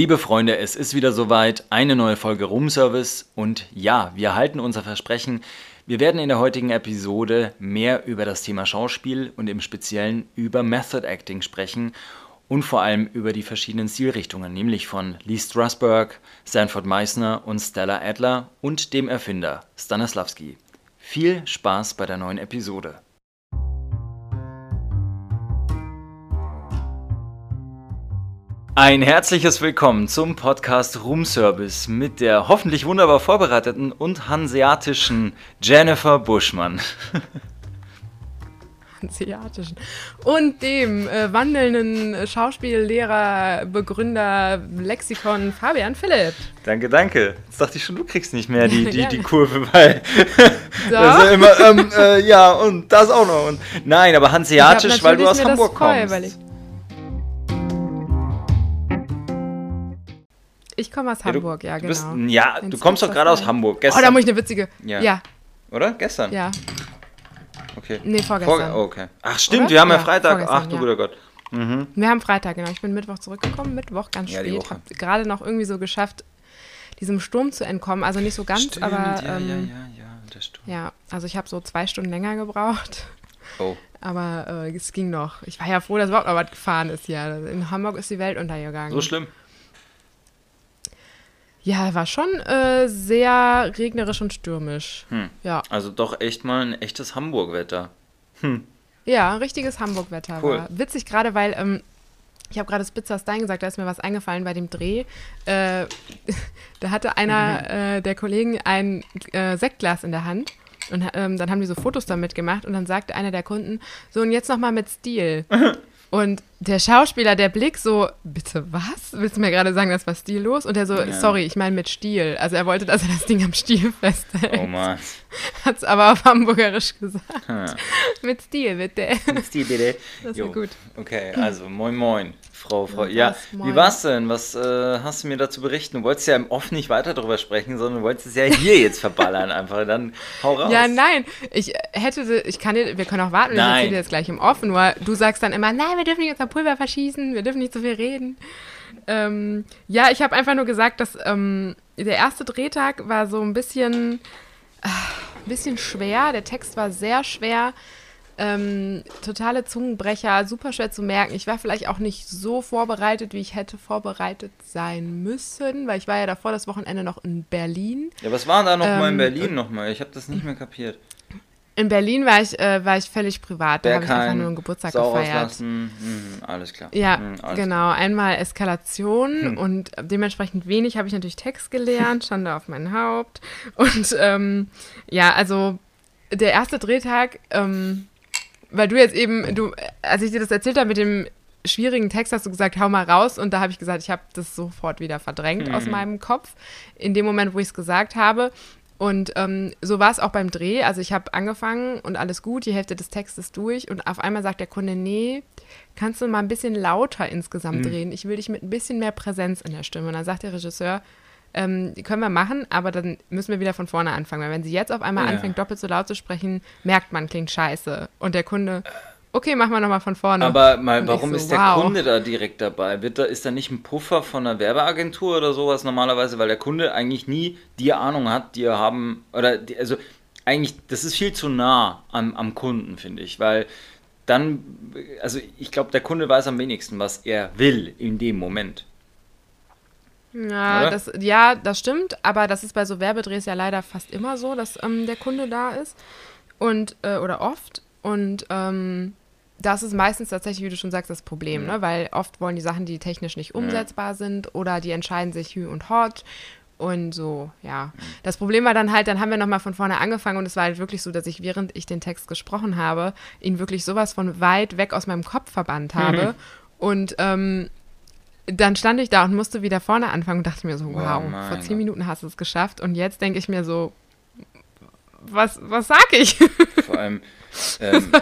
Liebe Freunde, es ist wieder soweit, eine neue Folge Roomservice und ja, wir halten unser Versprechen. Wir werden in der heutigen Episode mehr über das Thema Schauspiel und im Speziellen über Method Acting sprechen und vor allem über die verschiedenen Stilrichtungen, nämlich von Lee Strasberg, Sanford Meisner und Stella Adler und dem Erfinder Stanislavski. Viel Spaß bei der neuen Episode. Ein herzliches Willkommen zum Podcast Room Service mit der hoffentlich wunderbar vorbereiteten und hanseatischen Jennifer Buschmann. Hanseatischen. Und dem äh, wandelnden Schauspiellehrer, Begründer, Lexikon Fabian Philipp. Danke, danke. Jetzt dachte ich schon, du kriegst nicht mehr die, die, die Kurve, weil das ist immer, ähm, äh, ja, und das auch noch. Und, nein, aber hanseatisch, weil du aus Hamburg kommst. Ich komme aus Hamburg, ja, du, ja genau. Bist, ja, du kommst doch gerade aus Hamburg. Gestern. Oh, da muss ich eine witzige. Ja. ja. Oder? Gestern? Ja. Okay. Nee, vorgestern. Vor, okay. Ach, stimmt, Oder? wir haben ja, Freitag. Ach du guter Gott. Mhm. Wir haben Freitag, genau. Ich bin Mittwoch zurückgekommen. Mittwoch ganz ja, spät. Hab gerade noch irgendwie so geschafft, diesem Sturm zu entkommen. Also nicht so ganz, stimmt, aber. Ja, ähm, ja, ja, ja, der Sturm. Ja, also ich habe so zwei Stunden länger gebraucht. Oh. Aber äh, es ging noch. Ich war ja froh, dass überhaupt noch was gefahren ist ja. In Hamburg ist die Welt untergegangen. So schlimm? Ja, war schon äh, sehr regnerisch und stürmisch. Hm. Ja. Also doch echt mal ein echtes Hamburg-Wetter. Hm. Ja, richtiges Hamburg-Wetter cool. war. Witzig gerade, weil ähm, ich habe gerade Spitzer Stein gesagt, da ist mir was eingefallen bei dem Dreh. Äh, da hatte einer mhm. äh, der Kollegen ein äh, Sektglas in der Hand. Und ähm, dann haben die so Fotos damit gemacht und dann sagte einer der Kunden, so und jetzt nochmal mit Stil. Und der Schauspieler, der Blick so, bitte was? Willst du mir gerade sagen, das war stillos? Und er so, ja. sorry, ich meine mit Stiel. Also er wollte, dass er das Ding am Stiel festhält. Oh Mann. Hat es aber auf Hamburgerisch gesagt. mit Stil, bitte. Mit Stil, bitte. Das ist gut. Okay, also moin moin. Frau, Frau. Ja, wie war's denn? Was äh, hast du mir dazu berichten? Du wolltest ja im Off nicht weiter darüber sprechen, sondern du wolltest es ja hier jetzt verballern einfach. Dann hau raus. Ja, nein. Ich hätte, ich kann dir, wir können auch warten, ich erzähle dir jetzt gleich im Off. Nur du sagst dann immer, nein, wir dürfen nicht unser Pulver verschießen, wir dürfen nicht so viel reden. Ähm, ja, ich habe einfach nur gesagt, dass ähm, der erste Drehtag war so ein bisschen, äh, ein bisschen schwer. Der Text war sehr schwer. Ähm, totale Zungenbrecher, super schwer zu merken. Ich war vielleicht auch nicht so vorbereitet, wie ich hätte vorbereitet sein müssen, weil ich war ja davor das Wochenende noch in Berlin. Ja, was war da nochmal ähm, in Berlin nochmal? Ich habe das nicht mehr kapiert. In Berlin war ich, äh, war ich völlig privat. Da habe ich einfach nur einen Geburtstag Sau gefeiert. Mhm, alles klar. Ja, mhm, alles genau. Klar. Einmal Eskalation hm. und dementsprechend wenig habe ich natürlich Text gelernt, Schande auf mein Haupt. Und ähm, ja, also der erste Drehtag, ähm, weil du jetzt eben, du, als ich dir das erzählt habe mit dem schwierigen Text, hast du gesagt, hau mal raus. Und da habe ich gesagt, ich habe das sofort wieder verdrängt mhm. aus meinem Kopf. In dem Moment, wo ich es gesagt habe. Und ähm, so war es auch beim Dreh. Also ich habe angefangen und alles gut, die Hälfte des Textes durch. Und auf einmal sagt der Kunde, nee, kannst du mal ein bisschen lauter insgesamt mhm. drehen. Ich will dich mit ein bisschen mehr Präsenz in der Stimme. Und dann sagt der Regisseur, ähm, können wir machen, aber dann müssen wir wieder von vorne anfangen. Weil wenn sie jetzt auf einmal ja. anfängt, doppelt so laut zu sprechen, merkt man, klingt scheiße. Und der Kunde, okay, machen wir nochmal von vorne. Aber mal, warum so, ist der wow. Kunde da direkt dabei? Wird da, ist da nicht ein Puffer von einer Werbeagentur oder sowas normalerweise, weil der Kunde eigentlich nie die Ahnung hat, die er haben, oder die, also eigentlich, das ist viel zu nah am, am Kunden, finde ich, weil dann, also ich glaube, der Kunde weiß am wenigsten, was er will in dem Moment. Ja, das, ja, das stimmt, aber das ist bei so Werbedrehs ja leider fast immer so, dass ähm, der Kunde da ist. Und, äh, oder oft. Und ähm, das ist meistens tatsächlich, wie du schon sagst, das Problem, ne? weil oft wollen die Sachen, die technisch nicht umsetzbar sind oder die entscheiden sich Hü und Hot und so, ja. Das Problem war dann halt, dann haben wir nochmal von vorne angefangen und es war halt wirklich so, dass ich, während ich den Text gesprochen habe, ihn wirklich sowas von weit weg aus meinem Kopf verbannt habe. Mhm. Und ähm, dann stand ich da und musste wieder vorne anfangen und dachte mir so, wow, oh vor zehn Minuten hast du es geschafft. Und jetzt denke ich mir so, was, was sag ich? Vor allem, ähm,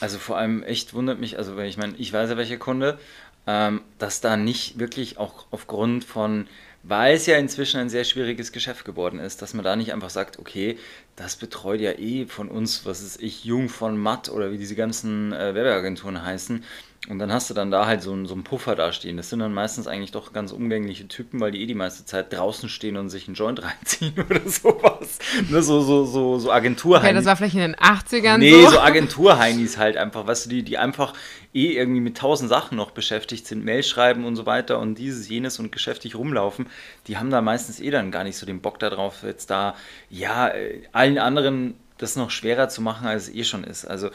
also vor allem echt wundert mich, also ich meine, ich weiß ja welcher Kunde, ähm, dass da nicht wirklich auch aufgrund von, weil es ja inzwischen ein sehr schwieriges Geschäft geworden ist, dass man da nicht einfach sagt, okay, das betreut ja eh von uns, was ist ich, Jung von Matt oder wie diese ganzen äh, Werbeagenturen heißen. Und dann hast du dann da halt so, einen, so einen Puffer da stehen. Das sind dann meistens eigentlich doch ganz umgängliche Typen, weil die eh die meiste Zeit draußen stehen und sich einen Joint reinziehen oder sowas. Ne, so, so, so, so Agenturheinis. Okay, das war vielleicht in den 80ern nee, so. Nee, so Agenturheinis halt einfach, weißt du, die, die einfach eh irgendwie mit tausend Sachen noch beschäftigt sind, Mail schreiben und so weiter und dieses, jenes und geschäftig rumlaufen, die haben da meistens eh dann gar nicht so den Bock darauf, jetzt da, ja, äh, allen anderen das noch schwerer zu machen, als es eh schon ist. Also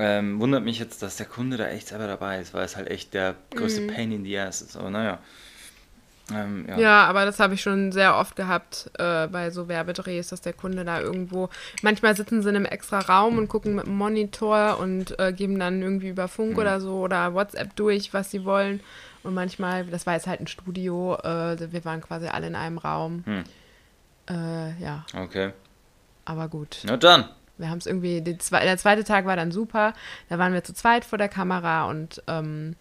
ähm, wundert mich jetzt, dass der Kunde da echt selber dabei ist, weil es halt echt der größte mhm. Pain in the ass ist. Aber naja. Ähm, ja. ja. aber das habe ich schon sehr oft gehabt äh, bei so Werbedrehs, dass der Kunde da irgendwo. Manchmal sitzen sie in einem extra Raum und gucken mit dem Monitor und äh, geben dann irgendwie über Funk mhm. oder so oder WhatsApp durch, was sie wollen. Und manchmal, das war jetzt halt ein Studio, äh, wir waren quasi alle in einem Raum. Mhm. ja. Okay. Aber gut. Na dann. Wir haben es irgendwie, Zwe der zweite Tag war dann super. Da waren wir zu zweit vor der Kamera und ähm,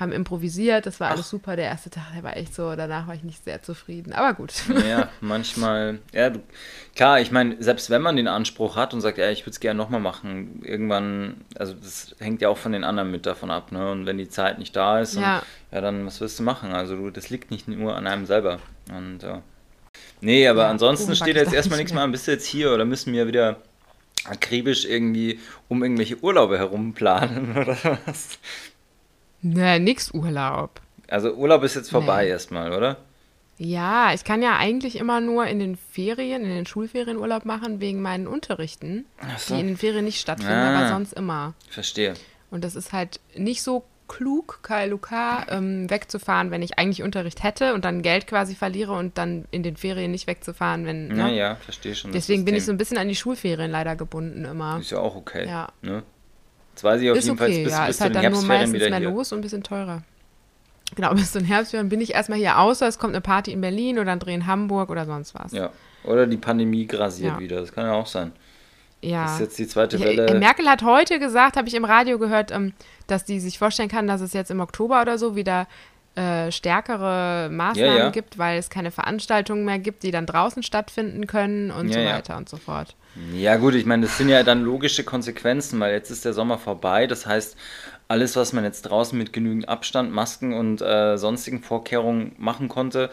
haben improvisiert. Das war Ach. alles super. Der erste Tag, der war echt so, danach war ich nicht sehr zufrieden. Aber gut. Ja, manchmal, ja, klar, ich meine, selbst wenn man den Anspruch hat und sagt, ja, ich würde es gerne nochmal machen, irgendwann, also das hängt ja auch von den anderen mit davon ab, ne? Und wenn die Zeit nicht da ist, ja, und, ja dann was wirst du machen? Also du, das liegt nicht nur an einem selber. Und ja. Nee, aber ja, ansonsten steht jetzt erstmal nichts mehr an. Bist du jetzt hier oder müssen wir wieder akribisch irgendwie um irgendwelche Urlaube herum planen oder was? Ne, nix Urlaub. Also Urlaub ist jetzt vorbei nee. erstmal, oder? Ja, ich kann ja eigentlich immer nur in den Ferien, in den Schulferien Urlaub machen wegen meinen Unterrichten, so. die in den Ferien nicht stattfinden, ah, aber sonst immer. Verstehe. Und das ist halt nicht so klug, KLUK, ähm, wegzufahren, wenn ich eigentlich Unterricht hätte und dann Geld quasi verliere und dann in den Ferien nicht wegzufahren, wenn. Ne? Ja, verstehe schon. Deswegen bin ich so ein bisschen an die Schulferien leider gebunden immer. Ist ja auch okay. Ja. Ne? Jetzt weiß ich auf ist jeden okay, Fall, bis, ja, bis ist halt dann nur meistens mehr hier. los und ein bisschen teurer. Genau, bis zum Herbstferien bin ich erstmal hier, außer es kommt eine Party in Berlin oder ein Dreh in Hamburg oder sonst was. Ja, oder die Pandemie grasiert ja. wieder, das kann ja auch sein. Ja. Das ist jetzt die zweite Welle. Ich, Merkel hat heute gesagt, habe ich im Radio gehört, ähm, dass die sich vorstellen kann, dass es jetzt im Oktober oder so wieder äh, stärkere Maßnahmen ja, ja. gibt, weil es keine Veranstaltungen mehr gibt, die dann draußen stattfinden können und ja, so weiter und so fort. Ja gut, ich meine, das sind ja dann logische Konsequenzen, weil jetzt ist der Sommer vorbei. Das heißt, alles, was man jetzt draußen mit genügend Abstand, Masken und äh, sonstigen Vorkehrungen machen konnte,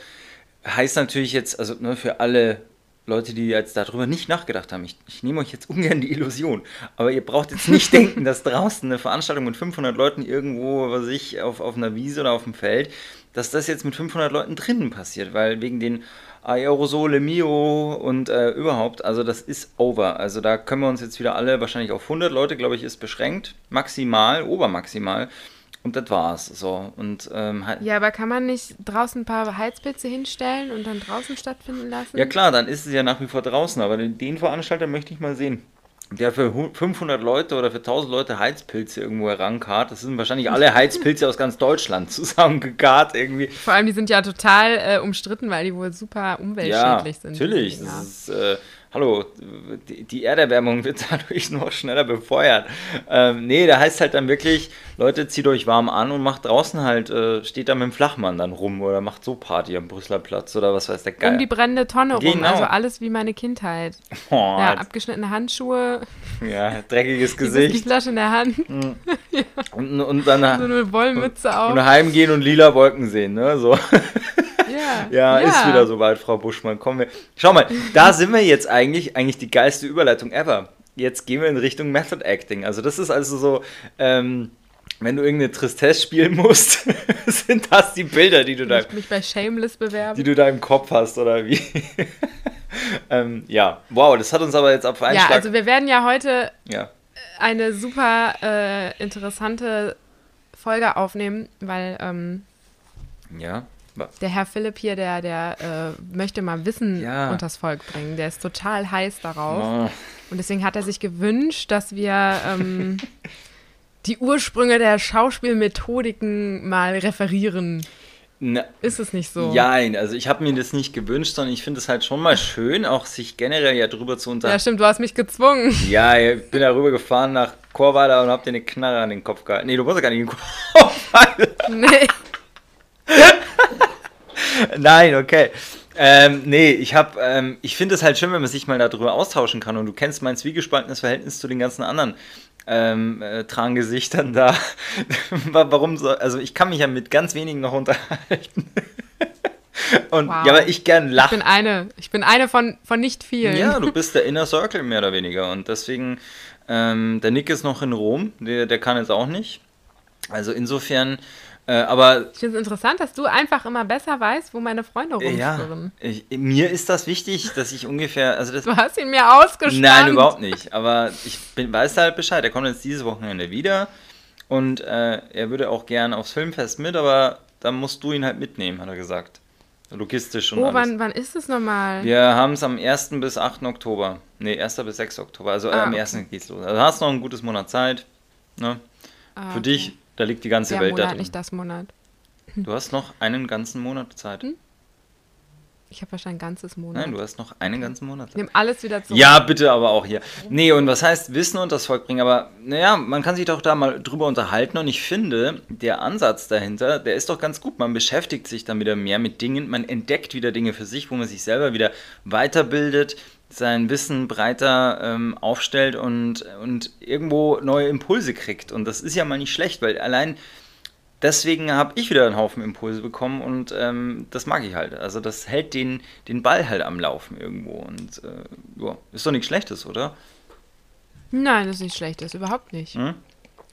heißt natürlich jetzt, also nur ne, für alle Leute, die jetzt darüber nicht nachgedacht haben, ich, ich, nehme euch jetzt ungern die Illusion, aber ihr braucht jetzt nicht denken, dass draußen eine Veranstaltung mit 500 Leuten irgendwo, was ich, auf, auf einer Wiese oder auf dem Feld, dass das jetzt mit 500 Leuten drinnen passiert, weil wegen den Aerosole Mio und äh, überhaupt, also das ist over. Also da können wir uns jetzt wieder alle wahrscheinlich auf 100 Leute, glaube ich, ist beschränkt, maximal, obermaximal. Und das war's. So. Und, ähm, ja, aber kann man nicht draußen ein paar Heizpilze hinstellen und dann draußen stattfinden lassen? Ja klar, dann ist es ja nach wie vor draußen, aber den, den Veranstalter möchte ich mal sehen. Der für 500 Leute oder für 1000 Leute Heizpilze irgendwo herankarrt. Das sind wahrscheinlich alle Heizpilze aus ganz Deutschland zusammengekarrt irgendwie. Vor allem, die sind ja total äh, umstritten, weil die wohl super umweltschädlich ja, sind. Natürlich. Das ist, äh, hallo, die Erderwärmung wird dadurch noch schneller befeuert. Ähm, nee, da heißt halt dann wirklich, Leute, zieht euch warm an und macht draußen halt, äh, steht da mit dem Flachmann dann rum oder macht so Party am Brüsseler Platz oder was weiß der Geil. Um die brennende Tonne genau. rum, also alles wie meine Kindheit. Oh, ja, abgeschnittene Handschuhe. Ja, dreckiges Gesicht. Die Flasche in der Hand. Mhm. ja. und, und dann so eine Wollmütze auf. Und heimgehen und lila Wolken sehen, ne, so. Ja, ja, ja, ist wieder soweit, Frau Buschmann. Kommen wir. Schau mal, da sind wir jetzt eigentlich, eigentlich die geilste Überleitung ever. Jetzt gehen wir in Richtung Method Acting. Also das ist also so, ähm, wenn du irgendeine Tristesse spielen musst, sind das die Bilder, die du da, mich bei Shameless bewerben, die du da im Kopf hast oder wie? ähm, ja, wow, das hat uns aber jetzt auf einen Ja, Schlag also wir werden ja heute ja. eine super äh, interessante Folge aufnehmen, weil ähm, ja. Der Herr Philipp hier, der, der äh, möchte mal Wissen ja. unters Volk bringen. Der ist total heiß darauf. Oh. Und deswegen hat er sich gewünscht, dass wir ähm, die Ursprünge der Schauspielmethodiken mal referieren. Na, ist es nicht so? Nein, also ich habe mir das nicht gewünscht, sondern ich finde es halt schon mal schön, auch sich generell ja drüber zu unterhalten. Ja, stimmt, du hast mich gezwungen. Ja, ich bin da rüber gefahren nach Chorweiler und hab dir eine Knarre an den Kopf gehalten. Nee, du musst ja gar nicht in halten. Nee. Nein, okay. Ähm, nee, ich habe, ähm, ich finde es halt schön, wenn man sich mal darüber austauschen kann. Und du kennst mein zwiegespaltenes Verhältnis zu den ganzen anderen ähm, äh, Trangesichtern da. Warum so? Also ich kann mich ja mit ganz wenigen noch unterhalten. Und wow. ja, aber ich gern lache. Ich bin eine, ich bin eine von, von nicht vielen. Ja, du bist der Inner Circle mehr oder weniger. Und deswegen, ähm, der Nick ist noch in Rom, der, der kann jetzt auch nicht. Also insofern äh, aber ich finde es interessant, dass du einfach immer besser weißt, wo meine Freunde rumschwirren. Ja, mir ist das wichtig, dass ich ungefähr. Also das, du hast ihn mir ausgespannt. Nein, überhaupt nicht. Aber ich bin, weiß halt Bescheid. Er kommt jetzt dieses Wochenende wieder. Und äh, er würde auch gern aufs Filmfest mit, aber dann musst du ihn halt mitnehmen, hat er gesagt. Logistisch und oh, alles. Wann, wann ist es nochmal? Wir haben es am 1. bis 8. Oktober. Ne, 1. bis 6. Oktober. Also ah, äh, am okay. 1. geht's los. Also du hast noch ein gutes Monat Zeit. Ne? Ah, Für okay. dich da liegt die ganze Der Welt Monat, da drin. nicht das Monat. Du hast noch einen ganzen Monat Zeit. Hm? Ich habe wahrscheinlich ein ganzes Monat. Nein, du hast noch einen ganzen Monat. Nimm alles wieder zurück. Ja, bitte, aber auch hier. Nee, und was heißt Wissen und das Volk bringen? Aber naja, man kann sich doch da mal drüber unterhalten und ich finde, der Ansatz dahinter, der ist doch ganz gut. Man beschäftigt sich dann wieder mehr mit Dingen, man entdeckt wieder Dinge für sich, wo man sich selber wieder weiterbildet, sein Wissen breiter ähm, aufstellt und, und irgendwo neue Impulse kriegt. Und das ist ja mal nicht schlecht, weil allein deswegen habe ich wieder einen Haufen Impulse bekommen und ähm, das mag ich halt. Also das hält den, den Ball halt am Laufen irgendwo. Und äh, ja, ist doch nichts Schlechtes, oder? Nein, das ist nicht schlecht, das überhaupt nicht. Hm?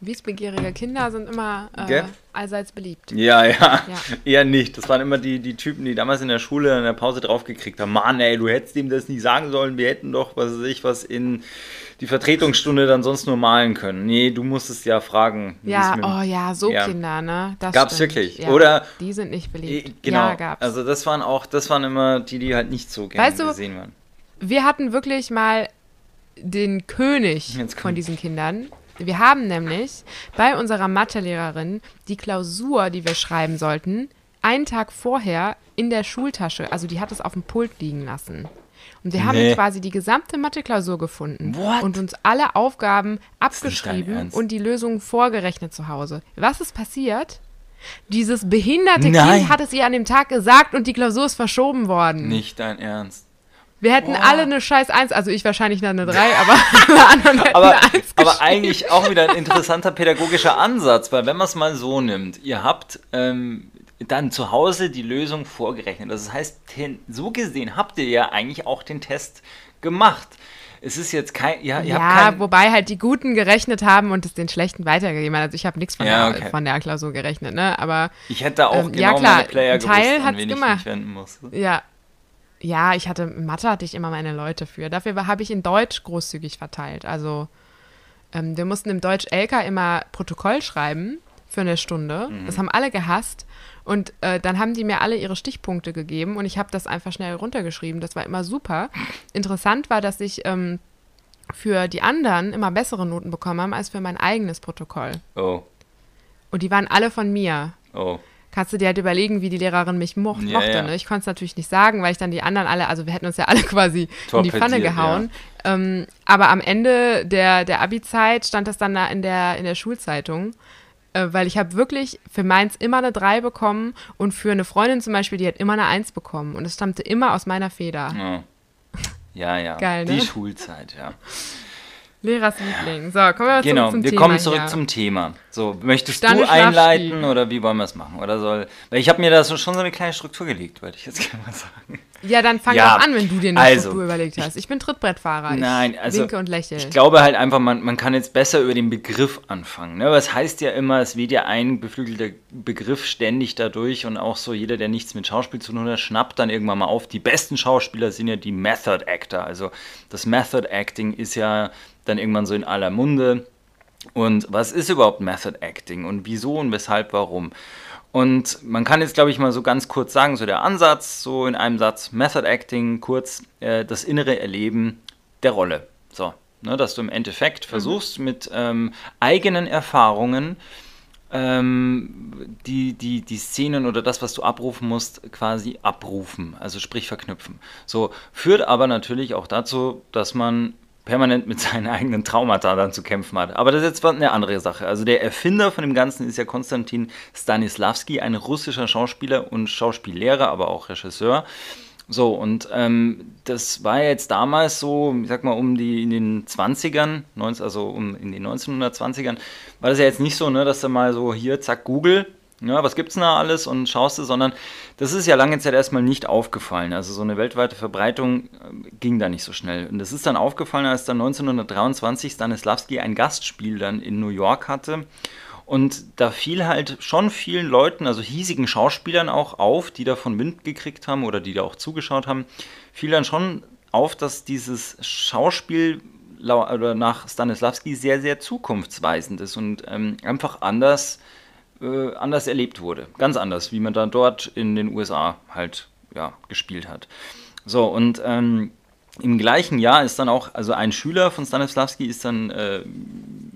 Wissbegierige Kinder sind immer äh, allseits beliebt. Ja, ja, ja, Eher nicht. Das waren immer die, die Typen, die damals in der Schule in der Pause draufgekriegt haben. Mann, ey, du hättest ihm das nicht sagen sollen. Wir hätten doch, was weiß ich, was in die Vertretungsstunde dann sonst nur malen können. Nee, du musstest ja fragen. Ja, oh ja, so ja. Kinder, ne? Das gab's stimmt. wirklich. Ja, Oder die sind nicht beliebt. Äh, genau. Ja, gab's. Also das waren auch, das waren immer die, die halt nicht so gerne weißt du, gesehen waren. Wir hatten wirklich mal den König von diesen Kindern wir haben nämlich bei unserer Mathelehrerin die Klausur, die wir schreiben sollten, einen Tag vorher in der Schultasche, also die hat es auf dem Pult liegen lassen. Und wir haben nee. quasi die gesamte Mathe-Klausur gefunden What? und uns alle Aufgaben abgeschrieben und die Lösungen vorgerechnet zu Hause. Was ist passiert? Dieses behinderte Nein. Kind hat es ihr an dem Tag gesagt und die Klausur ist verschoben worden. Nicht dein Ernst. Wir hätten Boah. alle eine scheiß 1, also ich wahrscheinlich eine 3, aber alle anderen hätten aber, eine 1 aber eigentlich auch wieder ein interessanter pädagogischer Ansatz, weil wenn man es mal so nimmt, ihr habt ähm, dann zu Hause die Lösung vorgerechnet. Das heißt, so gesehen habt ihr ja eigentlich auch den Test gemacht. Es ist jetzt kein. Ja, ja kein wobei halt die Guten gerechnet haben und es den Schlechten weitergegeben haben. Also ich habe nichts von, ja, okay. von der Klausur gerechnet, ne? Aber. Ich hätte auch ähm, genau ja, klar, meine Player Teil gewusst, an wen gemacht. ich mich wenden musste. Ja, ja, ich hatte, Mathe hatte ich immer meine Leute für. Dafür habe ich in Deutsch großzügig verteilt. Also ähm, wir mussten im Deutsch LK immer Protokoll schreiben für eine Stunde. Mhm. Das haben alle gehasst. Und äh, dann haben die mir alle ihre Stichpunkte gegeben und ich habe das einfach schnell runtergeschrieben. Das war immer super. Interessant war, dass ich ähm, für die anderen immer bessere Noten bekommen habe als für mein eigenes Protokoll. Oh. Und die waren alle von mir. Oh kannst du dir halt überlegen, wie die Lehrerin mich mo ja, mochte. Ja. Ne? Ich konnte es natürlich nicht sagen, weil ich dann die anderen alle, also wir hätten uns ja alle quasi in die Pfanne gehauen. Ja. Ähm, aber am Ende der, der Abi-Zeit stand das dann da in der, in der Schulzeitung. Äh, weil ich habe wirklich für meins immer eine 3 bekommen und für eine Freundin zum Beispiel, die hat immer eine 1 bekommen. Und es stammte immer aus meiner Feder. Ja, ja. Geil, ne? Die Schulzeit, ja. Lehrers Liebling. So, kommen wir genau, zurück zum wir Thema. Genau, wir kommen zurück hier. zum Thema. So, möchtest Stande du einleiten oder wie wollen wir es machen? Oder soll. Weil ich habe mir da schon so eine kleine Struktur gelegt, wollte ich jetzt gerne mal sagen. Ja, dann fang ja, an, wenn du dir eine also, Struktur überlegt hast. Ich bin Trittbrettfahrer. Nein, also. Winke und lächle. Ich glaube halt einfach, man, man kann jetzt besser über den Begriff anfangen. Ne? Es heißt ja immer, es wird ja ein beflügelter Begriff ständig dadurch und auch so jeder, der nichts mit Schauspiel zu tun hat, schnappt dann irgendwann mal auf. Die besten Schauspieler sind ja die Method Actor. Also das Method Acting ist ja dann irgendwann so in aller Munde. Und was ist überhaupt Method Acting und wieso und weshalb, warum? Und man kann jetzt, glaube ich, mal so ganz kurz sagen, so der Ansatz, so in einem Satz, Method Acting, kurz äh, das innere Erleben der Rolle. So, ne, dass du im Endeffekt mhm. versuchst, mit ähm, eigenen Erfahrungen ähm, die, die, die Szenen oder das, was du abrufen musst, quasi abrufen, also sprich verknüpfen. So, führt aber natürlich auch dazu, dass man permanent mit seinen eigenen Traumata dann zu kämpfen hat. Aber das ist jetzt eine andere Sache. Also der Erfinder von dem Ganzen ist ja Konstantin Stanislavski, ein russischer Schauspieler und Schauspiellehrer, aber auch Regisseur. So, und ähm, das war jetzt damals so, ich sag mal, um die in den 20ern, also um in den 1920ern, war das ja jetzt nicht so, ne, dass du mal so hier, zack, Google, ja, was gibt's denn da alles und schaust du, sondern das ist ja lange Zeit erstmal nicht aufgefallen. Also so eine weltweite Verbreitung äh, ging da nicht so schnell. Und das ist dann aufgefallen, als dann 1923 Stanislavski ein Gastspiel dann in New York hatte und da fiel halt schon vielen Leuten, also hiesigen Schauspielern auch auf, die davon Wind gekriegt haben oder die da auch zugeschaut haben, fiel dann schon auf, dass dieses Schauspiel nach Stanislavski sehr, sehr zukunftsweisend ist und ähm, einfach anders, äh, anders erlebt wurde. Ganz anders, wie man dann dort in den USA halt ja, gespielt hat. So, und ähm, im gleichen Jahr ist dann auch, also ein Schüler von Stanislavski ist dann äh,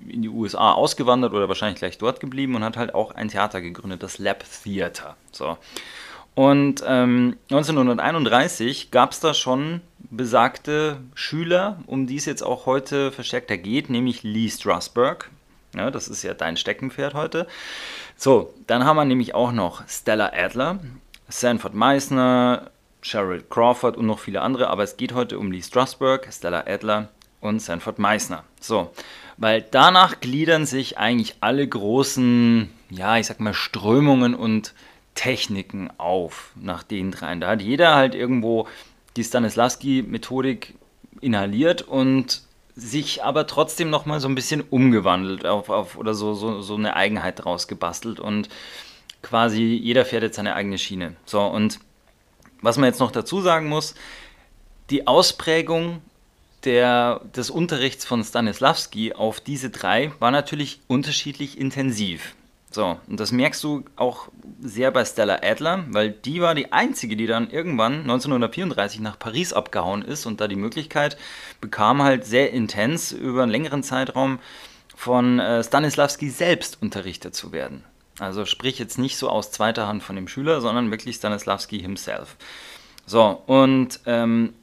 in die USA ausgewandert oder wahrscheinlich gleich dort geblieben und hat halt auch ein Theater gegründet, das Lab Theater. So. Und ähm, 1931 gab es da schon besagte Schüler, um die es jetzt auch heute verstärkter geht, nämlich Lee Strasberg. Ja, das ist ja dein Steckenpferd heute. So, dann haben wir nämlich auch noch Stella Adler, Sanford Meisner, Sheryl Crawford und noch viele andere, aber es geht heute um Lee Strasberg, Stella Adler und Sanford Meisner. So, weil danach gliedern sich eigentlich alle großen, ja, ich sag mal, Strömungen und Techniken auf, nach den dreien. Da hat jeder halt irgendwo die Stanislavski-Methodik inhaliert und sich aber trotzdem nochmal so ein bisschen umgewandelt auf, auf oder so, so, so eine Eigenheit draus gebastelt und quasi jeder fährt jetzt seine eigene Schiene. So, und was man jetzt noch dazu sagen muss, die Ausprägung der, des Unterrichts von Stanislavski auf diese drei war natürlich unterschiedlich intensiv. So, und das merkst du auch sehr bei Stella Adler, weil die war die einzige, die dann irgendwann 1934 nach Paris abgehauen ist und da die Möglichkeit bekam, halt sehr intens über einen längeren Zeitraum von äh, Stanislavski selbst unterrichtet zu werden. Also sprich jetzt nicht so aus zweiter Hand von dem Schüler, sondern wirklich Stanislavski himself. So, und ähm,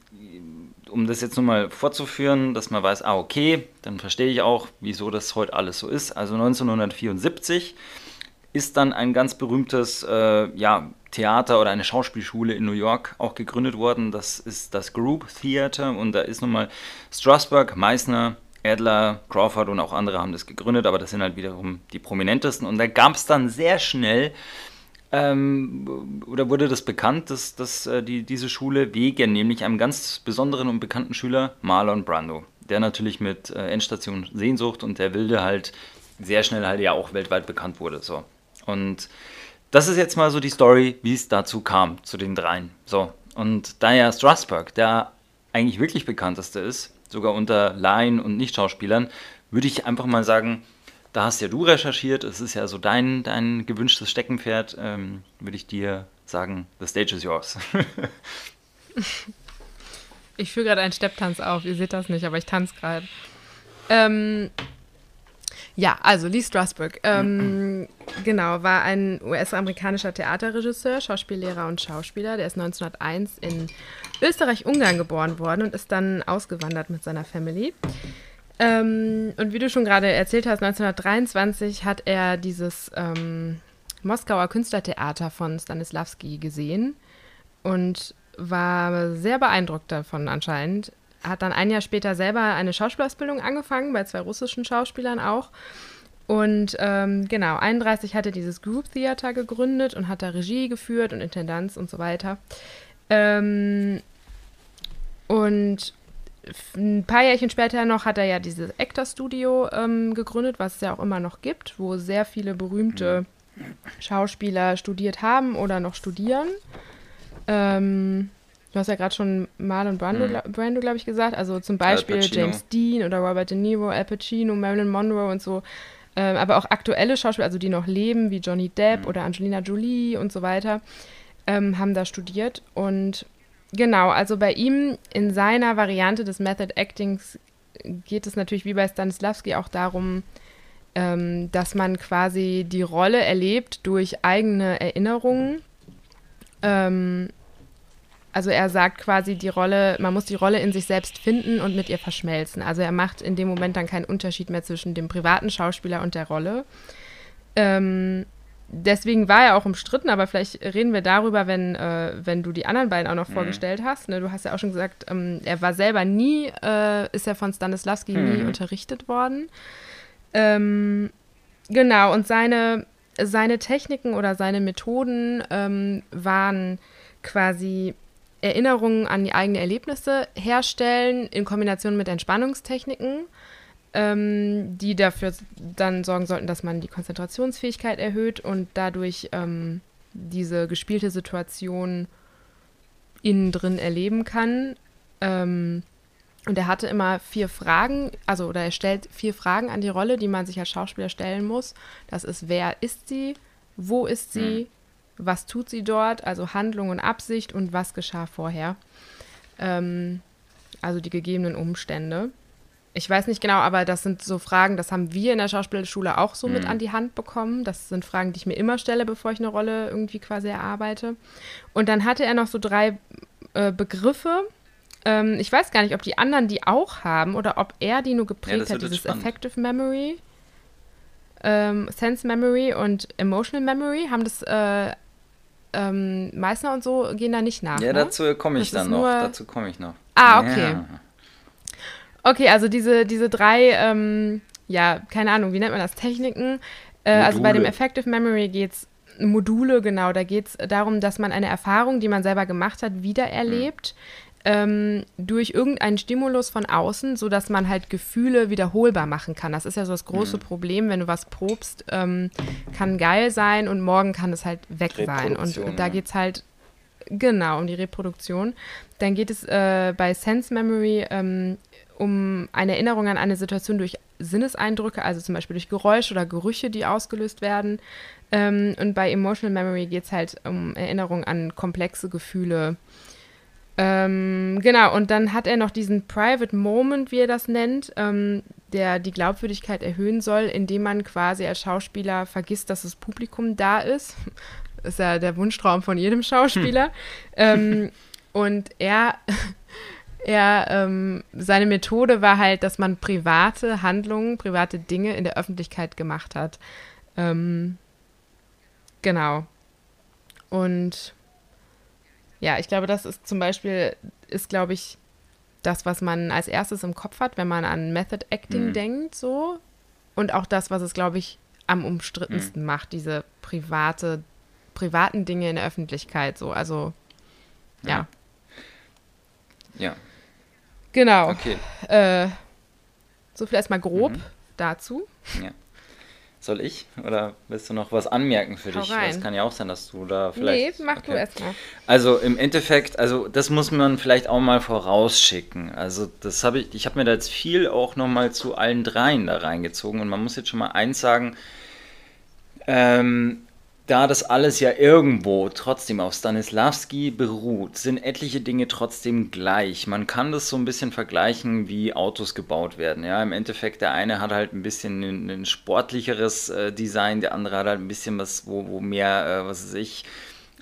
um das jetzt nur mal fortzuführen, dass man weiß, ah, okay, dann verstehe ich auch, wieso das heute alles so ist. Also 1974 ist dann ein ganz berühmtes äh, ja, Theater oder eine Schauspielschule in New York auch gegründet worden. Das ist das Group Theater und da ist nun mal Strasberg, Meissner, Adler, Crawford und auch andere haben das gegründet, aber das sind halt wiederum die prominentesten. Und da gab es dann sehr schnell ähm, oder wurde das bekannt, dass, dass äh, die, diese Schule wegen nämlich einem ganz besonderen und bekannten Schüler Marlon Brando, der natürlich mit äh, Endstation Sehnsucht und der Wilde halt sehr schnell halt ja auch weltweit bekannt wurde. So. Und das ist jetzt mal so die Story, wie es dazu kam, zu den dreien. So. Und da ja Strasberg der eigentlich wirklich bekannteste ist, sogar unter Laien und Nicht-Schauspielern, würde ich einfach mal sagen, da hast ja du recherchiert, es ist ja so dein, dein gewünschtes Steckenpferd, ähm, würde ich dir sagen, the stage is yours. ich führe gerade einen Stepptanz auf, ihr seht das nicht, aber ich tanze gerade. Ähm, ja, also Lee Strasberg, ähm, genau, war ein US-amerikanischer Theaterregisseur, Schauspiellehrer und Schauspieler. Der ist 1901 in Österreich-Ungarn geboren worden und ist dann ausgewandert mit seiner Family. Ähm, und wie du schon gerade erzählt hast, 1923 hat er dieses ähm, Moskauer Künstlertheater von Stanislavski gesehen und war sehr beeindruckt davon anscheinend. Hat dann ein Jahr später selber eine Schauspielausbildung angefangen, bei zwei russischen Schauspielern auch. Und ähm, genau, 31 hat er dieses Group Theater gegründet und hat da Regie geführt und Intendanz und so weiter. Ähm, und ein paar Jährchen später noch hat er ja dieses Actor Studio ähm, gegründet, was es ja auch immer noch gibt, wo sehr viele berühmte Schauspieler studiert haben oder noch studieren. Ähm, du hast ja gerade schon Marlon Brando, mhm. Brando glaube ich, gesagt. Also zum Beispiel James Dean oder Robert De Niro, Al Pacino, Marilyn Monroe und so. Ähm, aber auch aktuelle Schauspieler, also die noch leben, wie Johnny Depp mhm. oder Angelina Jolie und so weiter, ähm, haben da studiert. Und Genau, also bei ihm in seiner Variante des Method Actings geht es natürlich wie bei Stanislavski auch darum, ähm, dass man quasi die Rolle erlebt durch eigene Erinnerungen. Also er sagt quasi die Rolle, man muss die Rolle in sich selbst finden und mit ihr verschmelzen. Also er macht in dem Moment dann keinen Unterschied mehr zwischen dem privaten Schauspieler und der Rolle. Ähm, deswegen war er auch umstritten, aber vielleicht reden wir darüber, wenn, äh, wenn du die anderen beiden auch noch mhm. vorgestellt hast. Ne, du hast ja auch schon gesagt, ähm, er war selber nie, äh, ist er von Stanislavski mhm. nie unterrichtet worden. Ähm, genau, und seine, seine Techniken oder seine Methoden ähm, waren quasi Erinnerungen an die eigenen Erlebnisse herstellen in Kombination mit Entspannungstechniken ähm, die dafür dann sorgen sollten, dass man die Konzentrationsfähigkeit erhöht und dadurch ähm, diese gespielte Situation innen drin erleben kann. Ähm, und er hatte immer vier Fragen, also oder er stellt vier Fragen an die Rolle, die man sich als Schauspieler stellen muss. Das ist, wer ist sie, wo ist sie, mhm. Was tut sie dort, also Handlung und Absicht und was geschah vorher. Ähm, also die gegebenen Umstände. Ich weiß nicht genau, aber das sind so Fragen, das haben wir in der Schauspielschule auch so mhm. mit an die Hand bekommen. Das sind Fragen, die ich mir immer stelle, bevor ich eine Rolle irgendwie quasi erarbeite. Und dann hatte er noch so drei äh, Begriffe. Ähm, ich weiß gar nicht, ob die anderen die auch haben oder ob er die nur geprägt ja, hat, dieses Effective Memory, ähm, Sense Memory und Emotional Memory. Haben das äh, ähm, Meißner und so gehen da nicht nach. Ja, ne? dazu komme ich das dann noch. Dazu komme ich noch. Ah, okay. Ja. Okay, also diese, diese drei, ähm, ja, keine Ahnung, wie nennt man das, Techniken. Äh, also bei dem Effective Memory geht es Module, genau, da geht es darum, dass man eine Erfahrung, die man selber gemacht hat, wiedererlebt. Mhm. Ähm, durch irgendeinen Stimulus von außen, sodass man halt Gefühle wiederholbar machen kann. Das ist ja so das große mhm. Problem, wenn du was probst, ähm, kann geil sein und morgen kann es halt weg sein. Und da geht es halt genau um die Reproduktion. Dann geht es äh, bei Sense Memory ähm, um eine Erinnerung an eine Situation durch Sinneseindrücke, also zum Beispiel durch Geräusche oder Gerüche, die ausgelöst werden. Ähm, und bei Emotional Memory geht es halt um Erinnerung an komplexe Gefühle. Ähm, genau, und dann hat er noch diesen Private Moment, wie er das nennt, ähm, der die Glaubwürdigkeit erhöhen soll, indem man quasi als Schauspieler vergisst, dass das Publikum da ist. Das ist ja der Wunschtraum von jedem Schauspieler. Hm. und er er, ähm, seine Methode war halt, dass man private Handlungen, private Dinge in der Öffentlichkeit gemacht hat. Ähm, genau. Und ja, ich glaube, das ist zum Beispiel, ist, glaube ich, das, was man als erstes im Kopf hat, wenn man an Method Acting mhm. denkt, so. Und auch das, was es, glaube ich, am umstrittensten mhm. macht, diese private, privaten Dinge in der Öffentlichkeit, so. Also, ja. Ja, Genau. Okay. Äh, so viel erstmal grob mhm. dazu. Ja. Soll ich? Oder willst du noch was anmerken für Hau dich? Rein. Das kann ja auch sein, dass du da vielleicht. Nee, mach okay. du erstmal. Also im Endeffekt, also das muss man vielleicht auch mal vorausschicken. Also das habe ich, ich habe mir da jetzt viel auch nochmal zu allen dreien da reingezogen und man muss jetzt schon mal eins sagen. Ähm, da das alles ja irgendwo trotzdem auf Stanislavski beruht, sind etliche Dinge trotzdem gleich. Man kann das so ein bisschen vergleichen, wie Autos gebaut werden. Ja, im Endeffekt, der eine hat halt ein bisschen ein, ein sportlicheres äh, Design, der andere hat halt ein bisschen was, wo, wo mehr, äh, was weiß ich,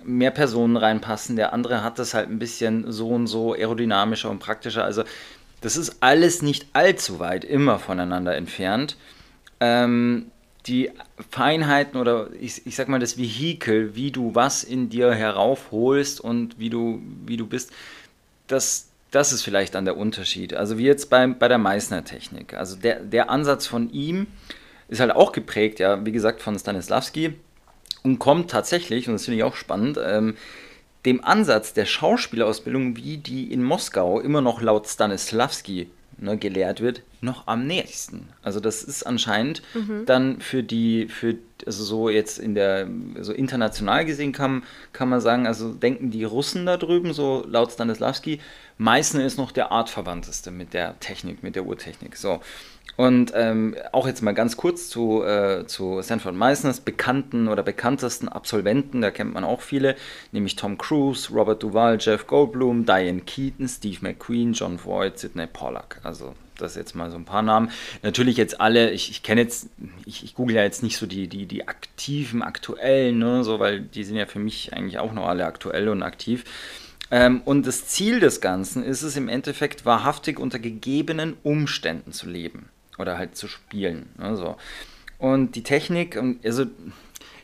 mehr Personen reinpassen. Der andere hat das halt ein bisschen so und so aerodynamischer und praktischer. Also, das ist alles nicht allzu weit immer voneinander entfernt. Ähm, die Feinheiten oder ich, ich sag mal das Vehikel, wie du was in dir heraufholst und wie du, wie du bist, das, das ist vielleicht dann der Unterschied. Also wie jetzt bei, bei der Meißner-Technik. Also der, der Ansatz von ihm ist halt auch geprägt, ja, wie gesagt, von Stanislavski und kommt tatsächlich, und das finde ich auch spannend, ähm, dem Ansatz der Schauspielausbildung, wie die in Moskau immer noch laut Stanislavski ne, gelehrt wird, noch am nächsten. Also das ist anscheinend mhm. dann für die, für, also so jetzt in der, so international gesehen kann, kann man sagen, also denken die Russen da drüben, so laut Stanislavski, Meißner ist noch der artverwandteste mit der Technik, mit der Urtechnik. So. Und ähm, auch jetzt mal ganz kurz zu, äh, zu Sanford Meissners bekannten oder bekanntesten Absolventen, da kennt man auch viele, nämlich Tom Cruise, Robert Duvall, Jeff Goldblum, Diane Keaton, Steve McQueen, John Voight, Sidney Pollack. Also das jetzt mal so ein paar Namen. Natürlich jetzt alle, ich, ich kenne jetzt, ich, ich google ja jetzt nicht so die, die, die aktiven, aktuellen, ne, so, weil die sind ja für mich eigentlich auch noch alle aktuell und aktiv. Ähm, und das Ziel des Ganzen ist es im Endeffekt wahrhaftig unter gegebenen Umständen zu leben oder halt zu spielen. Ne, so. Und die Technik, also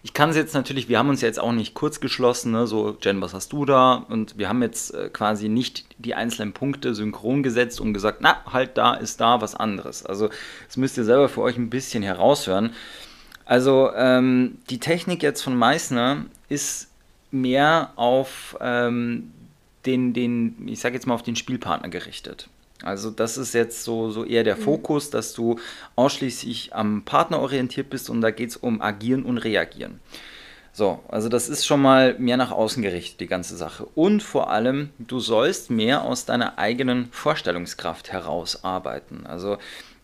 ich kann es jetzt natürlich, wir haben uns jetzt auch nicht kurz geschlossen, ne? so Jen, was hast du da? Und wir haben jetzt äh, quasi nicht die einzelnen Punkte synchron gesetzt und gesagt, na, halt da ist da was anderes. Also das müsst ihr selber für euch ein bisschen heraushören. Also ähm, die Technik jetzt von Meißner ist mehr auf ähm, den, den, ich sage jetzt mal auf den Spielpartner gerichtet. Also das ist jetzt so, so eher der mhm. Fokus, dass du ausschließlich am Partner orientiert bist und da geht es um Agieren und Reagieren. So, also das ist schon mal mehr nach außen gerichtet, die ganze Sache. Und vor allem, du sollst mehr aus deiner eigenen Vorstellungskraft herausarbeiten. Also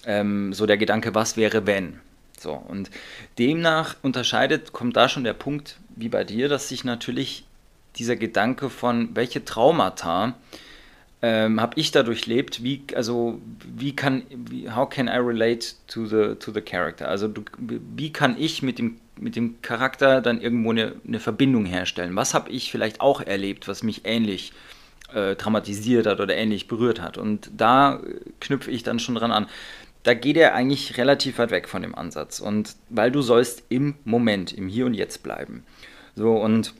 ähm, so der Gedanke, was wäre wenn? So, und demnach unterscheidet, kommt da schon der Punkt, wie bei dir, dass sich natürlich dieser Gedanke von welche Traumata ähm, habe ich da durchlebt, wie, also, wie kann, wie, how can I relate to the, to the character? Also, du, wie kann ich mit dem, mit dem Charakter dann irgendwo eine, eine Verbindung herstellen? Was habe ich vielleicht auch erlebt, was mich ähnlich äh, traumatisiert hat oder ähnlich berührt hat? Und da knüpfe ich dann schon dran an. Da geht er eigentlich relativ weit weg von dem Ansatz. Und weil du sollst im Moment, im Hier und Jetzt bleiben. So, und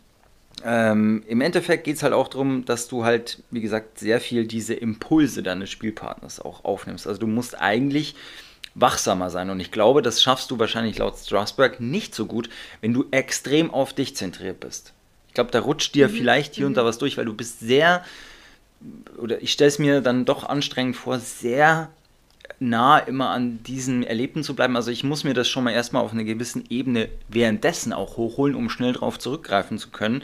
ähm, Im Endeffekt geht es halt auch darum, dass du halt, wie gesagt, sehr viel diese Impulse deines Spielpartners auch aufnimmst. Also du musst eigentlich wachsamer sein. Und ich glaube, das schaffst du wahrscheinlich laut Strasberg nicht so gut, wenn du extrem auf dich zentriert bist. Ich glaube, da rutscht dir mhm. vielleicht hier mhm. und da was durch, weil du bist sehr, oder ich stelle es mir dann doch anstrengend vor, sehr nah immer an diesen Erlebten zu bleiben. Also ich muss mir das schon mal erstmal auf einer gewissen Ebene währenddessen auch hochholen, um schnell darauf zurückgreifen zu können.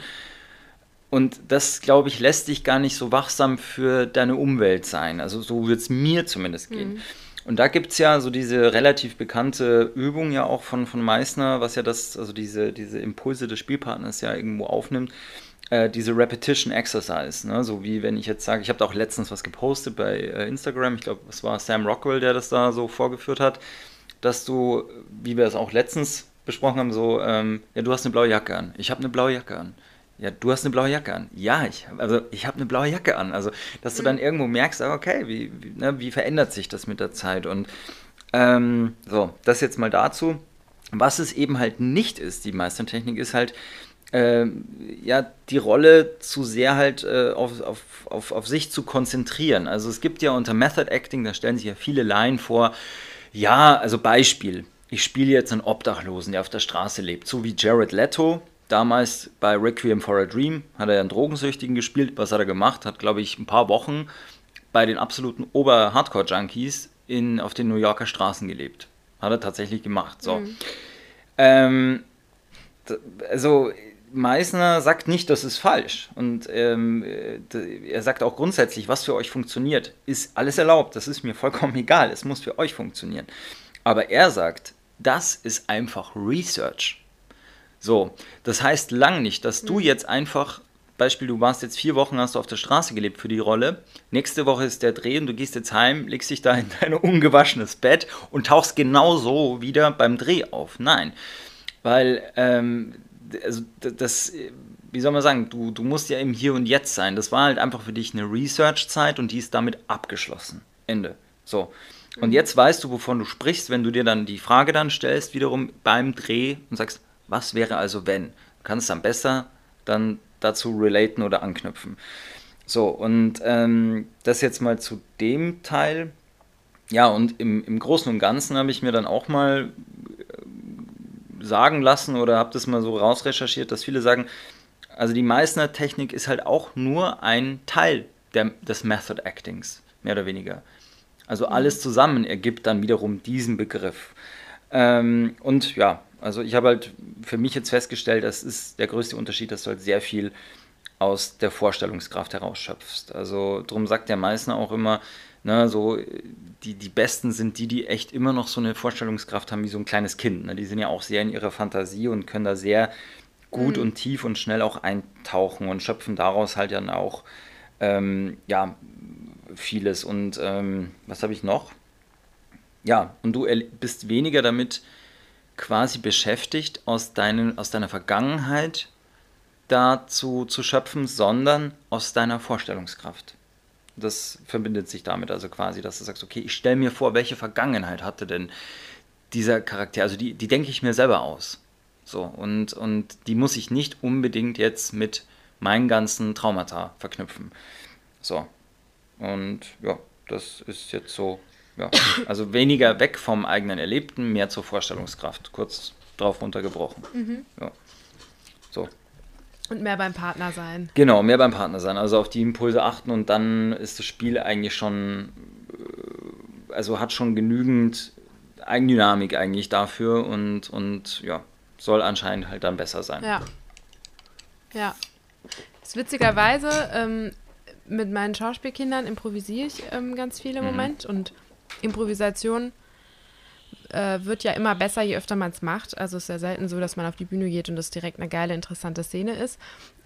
Und das, glaube ich, lässt dich gar nicht so wachsam für deine Umwelt sein. Also so wird es mir zumindest gehen. Mhm. Und da gibt es ja so diese relativ bekannte Übung ja auch von, von Meissner, was ja das, also diese, diese Impulse des Spielpartners ja irgendwo aufnimmt äh, diese Repetition Exercise. Ne? So wie wenn ich jetzt sage, ich habe da auch letztens was gepostet bei äh, Instagram, ich glaube, es war Sam Rockwell, der das da so vorgeführt hat, dass du, wie wir es auch letztens besprochen haben, so, ähm, ja, du hast eine blaue Jacke an, ich habe eine blaue Jacke an. Ja, du hast eine blaue Jacke an. Ja, ich, also ich habe eine blaue Jacke an. Also, dass du dann mhm. irgendwo merkst, ah, okay, wie, wie, ne, wie verändert sich das mit der Zeit? Und ähm, so, das jetzt mal dazu. Was es eben halt nicht ist, die Meistertechnik, ist halt, äh, ja, die Rolle zu sehr halt äh, auf, auf, auf, auf sich zu konzentrieren. Also es gibt ja unter Method Acting, da stellen sich ja viele Laien vor, ja, also Beispiel, ich spiele jetzt einen Obdachlosen, der auf der Straße lebt, so wie Jared Leto. Damals bei Requiem for a Dream hat er einen Drogensüchtigen gespielt. Was hat er gemacht? Hat, glaube ich, ein paar Wochen bei den absoluten Ober-Hardcore-Junkies auf den New Yorker Straßen gelebt. Hat er tatsächlich gemacht. So. Mhm. Ähm, also Meissner sagt nicht, das ist falsch. Und ähm, er sagt auch grundsätzlich, was für euch funktioniert, ist alles erlaubt. Das ist mir vollkommen egal. Es muss für euch funktionieren. Aber er sagt, das ist einfach Research. So, das heißt lang nicht, dass du mhm. jetzt einfach, Beispiel, du warst jetzt vier Wochen, hast du auf der Straße gelebt für die Rolle. Nächste Woche ist der Dreh und du gehst jetzt heim, legst dich da in dein ungewaschenes Bett und tauchst genauso wieder beim Dreh auf. Nein, weil ähm, also das, wie soll man sagen, du, du musst ja im Hier und Jetzt sein. Das war halt einfach für dich eine Research-Zeit und die ist damit abgeschlossen. Ende. So. Und mhm. jetzt weißt du, wovon du sprichst, wenn du dir dann die Frage dann stellst, wiederum beim Dreh und sagst, was wäre also wenn? Du kannst dann besser dann dazu relaten oder anknüpfen. So, und ähm, das jetzt mal zu dem Teil. Ja, und im, im Großen und Ganzen habe ich mir dann auch mal sagen lassen oder habe das mal so rausrecherchiert, dass viele sagen, also die Meißner Technik ist halt auch nur ein Teil der, des Method Actings, mehr oder weniger. Also mhm. alles zusammen ergibt dann wiederum diesen Begriff. Ähm, und ja, also ich habe halt für mich jetzt festgestellt, das ist der größte Unterschied, dass du halt sehr viel aus der Vorstellungskraft herausschöpfst. Also darum sagt der Meißner auch immer, Ne, so die, die Besten sind die, die echt immer noch so eine Vorstellungskraft haben wie so ein kleines Kind. Ne? Die sind ja auch sehr in ihrer Fantasie und können da sehr gut mhm. und tief und schnell auch eintauchen und schöpfen daraus halt dann auch ähm, ja, vieles. Und ähm, was habe ich noch? Ja, und du bist weniger damit quasi beschäftigt, aus, deinen, aus deiner Vergangenheit dazu zu schöpfen, sondern aus deiner Vorstellungskraft. Das verbindet sich damit also quasi, dass du sagst, okay, ich stelle mir vor, welche Vergangenheit hatte denn dieser Charakter. Also die, die denke ich mir selber aus. So, und, und die muss ich nicht unbedingt jetzt mit meinen ganzen Traumata verknüpfen. So. Und ja, das ist jetzt so, ja, also weniger weg vom eigenen Erlebten, mehr zur Vorstellungskraft. Kurz drauf runtergebrochen. Mhm. Ja. So. Und mehr beim Partner sein. Genau, mehr beim Partner sein. Also auf die Impulse achten und dann ist das Spiel eigentlich schon, äh, also hat schon genügend Eigendynamik eigentlich dafür und, und ja, soll anscheinend halt dann besser sein. Ja. Ja. ist witzigerweise, ähm, mit meinen Schauspielkindern improvisiere ich ähm, ganz viel im mhm. Moment und Improvisation äh, wird ja immer besser, je öfter man es macht. Also es ist ja selten so, dass man auf die Bühne geht und es direkt eine geile, interessante Szene ist.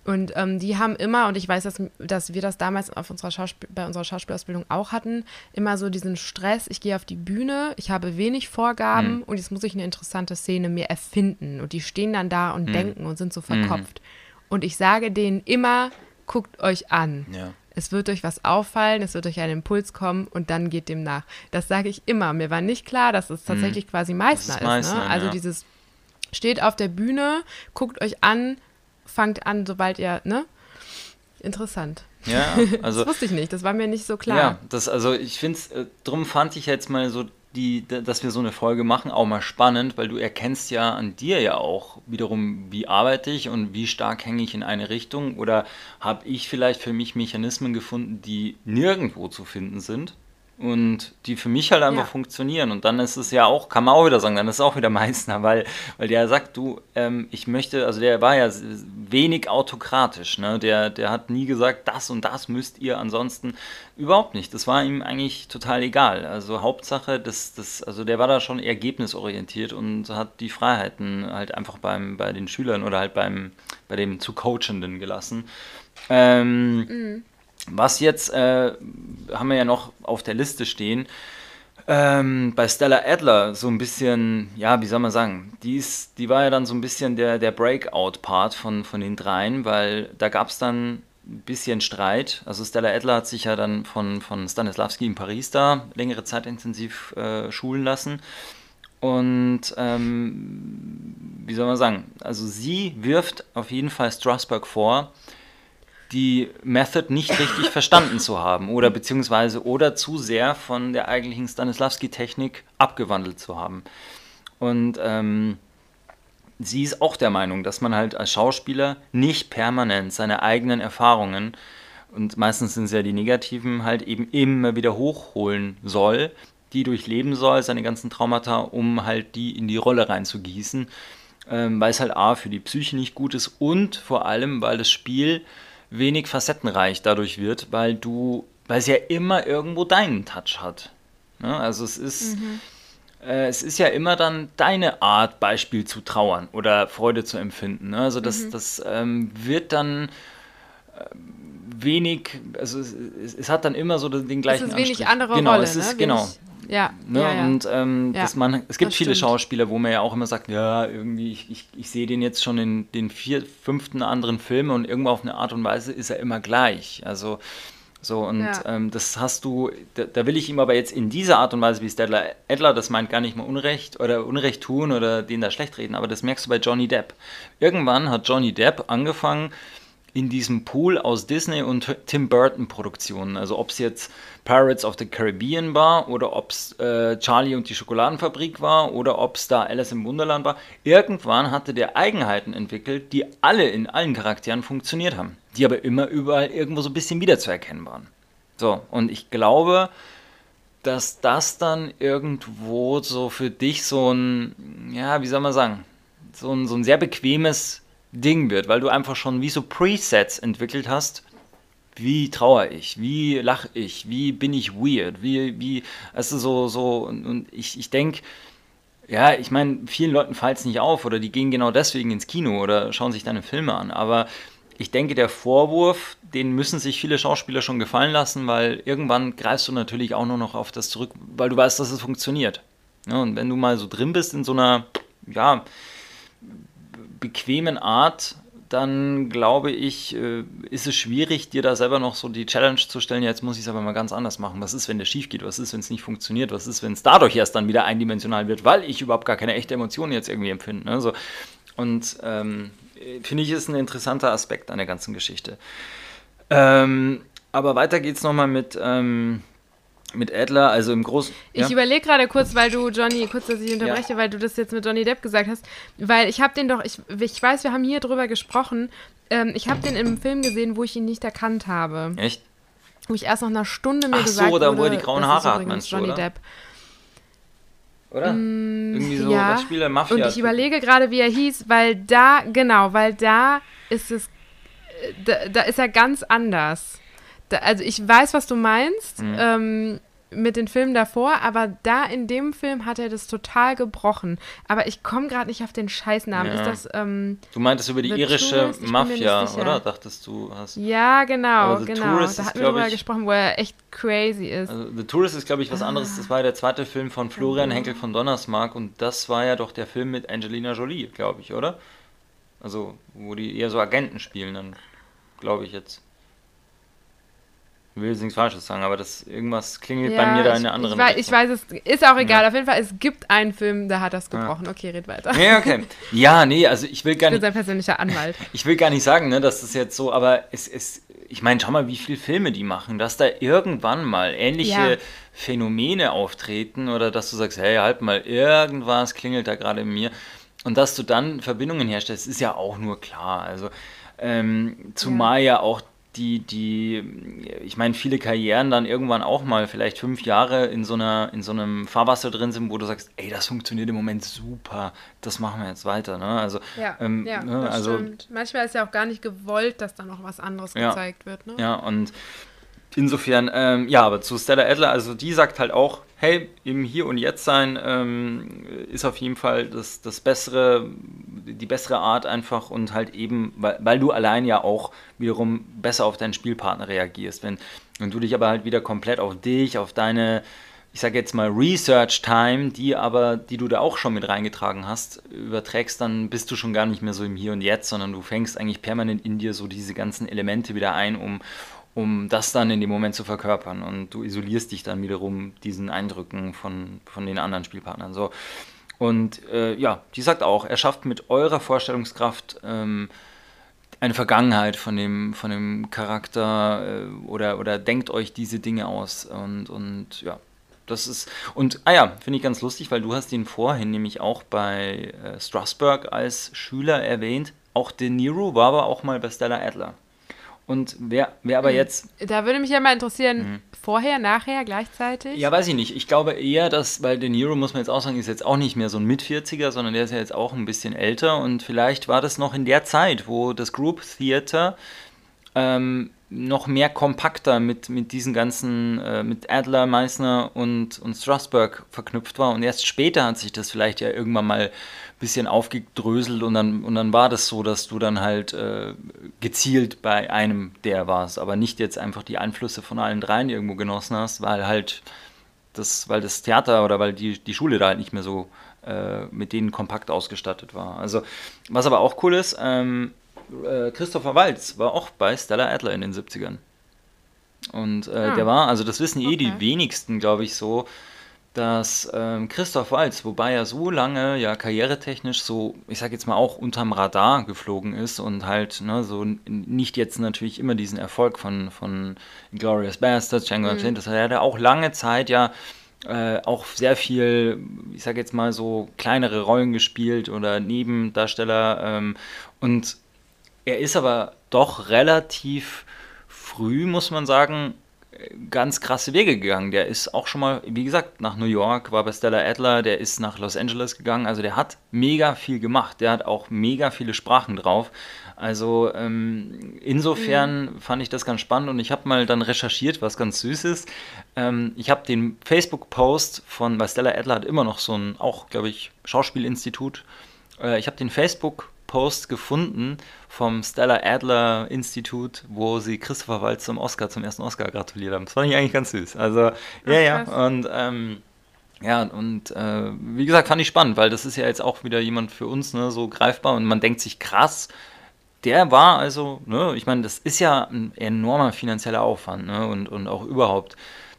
Und ähm, die haben immer, und ich weiß, dass, dass wir das damals auf unserer bei unserer Schauspielausbildung auch hatten, immer so diesen Stress, ich gehe auf die Bühne, ich habe wenig Vorgaben mhm. und jetzt muss ich eine interessante Szene mir erfinden. Und die stehen dann da und mhm. denken und sind so verkopft. Mhm. Und ich sage denen immer, guckt euch an. Ja. Es wird euch was auffallen, es wird euch ein Impuls kommen und dann geht dem nach. Das sage ich immer. Mir war nicht klar, dass es tatsächlich mhm. quasi Meißner ist. Meißner, ne? Also ja. dieses steht auf der Bühne, guckt euch an, fangt an, sobald ihr, ne? Interessant. Ja, also. das wusste ich nicht, das war mir nicht so klar. Ja, das, also ich finde es, äh, drum fand ich jetzt mal so die, dass wir so eine Folge machen, auch mal spannend, weil du erkennst ja an dir ja auch wiederum, wie arbeite ich und wie stark hänge ich in eine Richtung oder habe ich vielleicht für mich Mechanismen gefunden, die nirgendwo zu finden sind und die für mich halt einfach ja. funktionieren. Und dann ist es ja auch, kann man auch wieder sagen, dann ist es auch wieder Meißner, weil, weil der sagt, du, ähm, ich möchte, also der war ja wenig autokratisch, ne? Der, der hat nie gesagt, das und das müsst ihr, ansonsten überhaupt nicht. Das war ihm eigentlich total egal. Also Hauptsache, das, das, also der war da schon ergebnisorientiert und hat die Freiheiten halt einfach beim, bei den Schülern oder halt beim, bei dem zu Coachenden gelassen. Ähm, mhm was jetzt äh, haben wir ja noch auf der Liste stehen. Ähm, bei Stella Adler so ein bisschen, ja, wie soll man sagen, die, ist, die war ja dann so ein bisschen der, der Breakout-Part von, von den dreien, weil da gab es dann ein bisschen Streit. Also Stella Adler hat sich ja dann von, von Stanislavski in Paris da längere Zeit intensiv äh, schulen lassen. Und ähm, wie soll man sagen, also sie wirft auf jeden Fall Strasbourg vor, die Method nicht richtig verstanden zu haben oder beziehungsweise oder zu sehr von der eigentlichen Stanislavski-Technik abgewandelt zu haben. Und ähm, sie ist auch der Meinung, dass man halt als Schauspieler nicht permanent seine eigenen Erfahrungen und meistens sind es ja die negativen halt eben immer wieder hochholen soll, die durchleben soll, seine ganzen Traumata, um halt die in die Rolle reinzugießen, ähm, weil es halt A für die Psyche nicht gut ist und vor allem, weil das Spiel wenig facettenreich dadurch wird, weil du, weil es ja immer irgendwo deinen Touch hat. Ne? Also es ist, mhm. äh, es ist ja immer dann deine Art, Beispiel zu trauern oder Freude zu empfinden. Ne? Also das, mhm. das ähm, wird dann äh, wenig, also es, es, hat dann immer so den gleichen Es ist wenig Anstrich. andere genau, Rolle, es ist, ne? Genau, ja, ne? ja, ja, Und ähm, ja, man, es gibt viele stimmt. Schauspieler, wo man ja auch immer sagt, ja, irgendwie, ich, ich, ich sehe den jetzt schon in den vier, fünften anderen Filmen und irgendwo auf eine Art und Weise ist er immer gleich. Also so, und ja. ähm, das hast du, da, da, will ich ihm aber jetzt in dieser Art und Weise, wie Stedler Adler das meint, gar nicht mal Unrecht oder Unrecht tun oder den da schlecht reden, aber das merkst du bei Johnny Depp. Irgendwann hat Johnny Depp angefangen, in diesem Pool aus Disney und Tim Burton Produktionen. Also ob es jetzt Pirates of the Caribbean war oder ob es äh, Charlie und die Schokoladenfabrik war oder ob es da Alice im Wunderland war. Irgendwann hatte der Eigenheiten entwickelt, die alle in allen Charakteren funktioniert haben, die aber immer überall irgendwo so ein bisschen wiederzuerkennen waren. So, und ich glaube, dass das dann irgendwo so für dich so ein, ja, wie soll man sagen, so ein, so ein sehr bequemes Ding wird, weil du einfach schon wie so Presets entwickelt hast. Wie trauere ich? Wie lache ich? Wie bin ich weird? Wie, wie, also so, so, und, und ich, ich denke, ja, ich meine, vielen Leuten fällt es nicht auf oder die gehen genau deswegen ins Kino oder schauen sich deine Filme an. Aber ich denke, der Vorwurf, den müssen sich viele Schauspieler schon gefallen lassen, weil irgendwann greifst du natürlich auch nur noch auf das zurück, weil du weißt, dass es funktioniert. Ja, und wenn du mal so drin bist in so einer, ja, bequemen Art, dann glaube ich, äh, ist es schwierig, dir da selber noch so die Challenge zu stellen, ja, jetzt muss ich es aber mal ganz anders machen. Was ist, wenn der schief geht? Was ist, wenn es nicht funktioniert? Was ist, wenn es dadurch erst dann wieder eindimensional wird, weil ich überhaupt gar keine echte Emotion jetzt irgendwie empfinde? Ne? So, Und ähm, finde ich, ist ein interessanter Aspekt an der ganzen Geschichte. Ähm, aber weiter geht's nochmal mit, ähm, mit Adler, also im Großen. Ich ja? überlege gerade kurz, weil du Johnny, kurz, dass ich unterbreche, ja. weil du das jetzt mit Johnny Depp gesagt hast, weil ich habe den doch, ich, ich weiß, wir haben hier drüber gesprochen, ähm, ich habe den im Film gesehen, wo ich ihn nicht erkannt habe. Echt? Wo ich erst nach einer Stunde mir Ach gesagt so, da wo er die grauen Haare hat, meinst du, Johnny oder? Depp. Oder? Mm, Irgendwie so, ja. was spielt er Mafia? Und ich überlege gerade, wie er hieß, weil da, genau, weil da ist es, äh, da, da ist er ganz anders. Da, also ich weiß, was du meinst. Mhm. Ähm, mit den Filmen davor, aber da in dem Film hat er das total gebrochen. Aber ich komme gerade nicht auf den Scheißnamen. Ja. Ist das. Ähm, du meintest über die irische Tourist? Mafia, oder? Dachtest du, hast. Ja, genau, genau. Da hatten wir drüber gesprochen, wo er echt crazy ist. Also The Tourist ist, glaube ich, was ah. anderes. Das war ja der zweite Film von Florian Henkel von Donnersmarck und das war ja doch der Film mit Angelina Jolie, glaube ich, oder? Also, wo die eher so Agenten spielen, dann glaube ich jetzt. Ich will jetzt nichts Falsches sagen, aber das irgendwas klingelt ja, bei mir da in einer anderen ich weiß, ich weiß, es ist auch egal. Ja. Auf jeden Fall, es gibt einen Film, da hat das gebrochen. Ja. Okay, red weiter. Ja, okay. Ja, nee, also ich will gar nicht. Ich bin sein persönlicher Anwalt. ich will gar nicht sagen, ne, dass das jetzt so, aber es ist, ich meine, schau mal, wie viele Filme die machen, dass da irgendwann mal ähnliche Phänomene auftreten oder dass du sagst, hey, halt mal, irgendwas klingelt da gerade in mir. Und dass du dann Verbindungen herstellst, ist ja auch nur klar. Also, ähm, zumal ja auch die, die, ich meine, viele Karrieren dann irgendwann auch mal vielleicht fünf Jahre in so einer, in so einem Fahrwasser drin sind, wo du sagst, ey, das funktioniert im Moment super, das machen wir jetzt weiter. Ne? Also, ja, ähm, ja ne, das also, stimmt. Manchmal ist ja auch gar nicht gewollt, dass da noch was anderes ja, gezeigt wird. Ne? Ja, und insofern, ähm, ja, aber zu Stella Adler, also die sagt halt auch, hey, im Hier und Jetzt sein ähm, ist auf jeden Fall das, das bessere, die bessere Art einfach und halt eben, weil, weil du allein ja auch wiederum besser auf deinen Spielpartner reagierst. Wenn, wenn du dich aber halt wieder komplett auf dich, auf deine, ich sage jetzt mal Research Time, die aber, die du da auch schon mit reingetragen hast, überträgst, dann bist du schon gar nicht mehr so im Hier und Jetzt, sondern du fängst eigentlich permanent in dir so diese ganzen Elemente wieder ein, um, um das dann in dem Moment zu verkörpern. Und du isolierst dich dann wiederum diesen Eindrücken von, von den anderen Spielpartnern. So. Und äh, ja, die sagt auch, er schafft mit eurer Vorstellungskraft ähm, eine Vergangenheit von dem, von dem Charakter äh, oder, oder denkt euch diese Dinge aus. Und, und ja, das ist. Und ah ja, finde ich ganz lustig, weil du hast ihn vorhin nämlich auch bei äh, Strasbourg als Schüler erwähnt. Auch De Niro war aber auch mal bei Stella Adler. Und wer, wer aber hm. jetzt. Da würde mich ja mal interessieren, mhm. vorher, nachher, gleichzeitig? Ja, weiß ich nicht. Ich glaube eher, dass, weil De Niro, muss man jetzt auch sagen, ist jetzt auch nicht mehr so ein Mit-40er, sondern der ist ja jetzt auch ein bisschen älter. Und vielleicht war das noch in der Zeit, wo das Group Theater ähm, noch mehr kompakter mit, mit diesen ganzen, äh, mit Adler, Meissner und, und Strasberg verknüpft war. Und erst später hat sich das vielleicht ja irgendwann mal bisschen aufgedröselt und dann, und dann war das so, dass du dann halt äh, gezielt bei einem der warst, aber nicht jetzt einfach die Einflüsse von allen dreien irgendwo genossen hast, weil halt das, weil das Theater oder weil die, die Schule da halt nicht mehr so äh, mit denen kompakt ausgestattet war. Also, was aber auch cool ist, ähm, äh, Christopher Walz war auch bei Stella Adler in den 70ern. Und äh, ah. der war, also das wissen eh okay. die wenigsten, glaube ich, so, dass ähm, Christoph Walz, wobei er so lange ja karrieretechnisch so, ich sag jetzt mal auch unterm Radar geflogen ist und halt ne, so nicht jetzt natürlich immer diesen Erfolg von, von Glorious Bastards, Django mhm. das hat er auch lange Zeit ja äh, auch sehr viel, ich sag jetzt mal so kleinere Rollen gespielt oder Nebendarsteller ähm, und er ist aber doch relativ früh, muss man sagen, ganz krasse Wege gegangen. Der ist auch schon mal, wie gesagt, nach New York, war bei Stella Adler, der ist nach Los Angeles gegangen. Also der hat mega viel gemacht. Der hat auch mega viele Sprachen drauf. Also ähm, insofern mhm. fand ich das ganz spannend und ich habe mal dann recherchiert, was ganz süß ist. Ähm, ich habe den Facebook-Post von, weil Stella Adler hat immer noch so ein, auch glaube ich, Schauspielinstitut. Äh, ich habe den Facebook Post gefunden vom Stella Adler Institut, wo sie Christopher Waltz zum Oscar, zum ersten Oscar gratuliert haben. Das fand ich eigentlich ganz süß. Also, ja, ja. Und ähm, ja, und äh, wie gesagt, fand ich spannend, weil das ist ja jetzt auch wieder jemand für uns ne, so greifbar und man denkt sich krass, der war also, ne, ich meine, das ist ja ein enormer finanzieller Aufwand ne, und, und auch überhaupt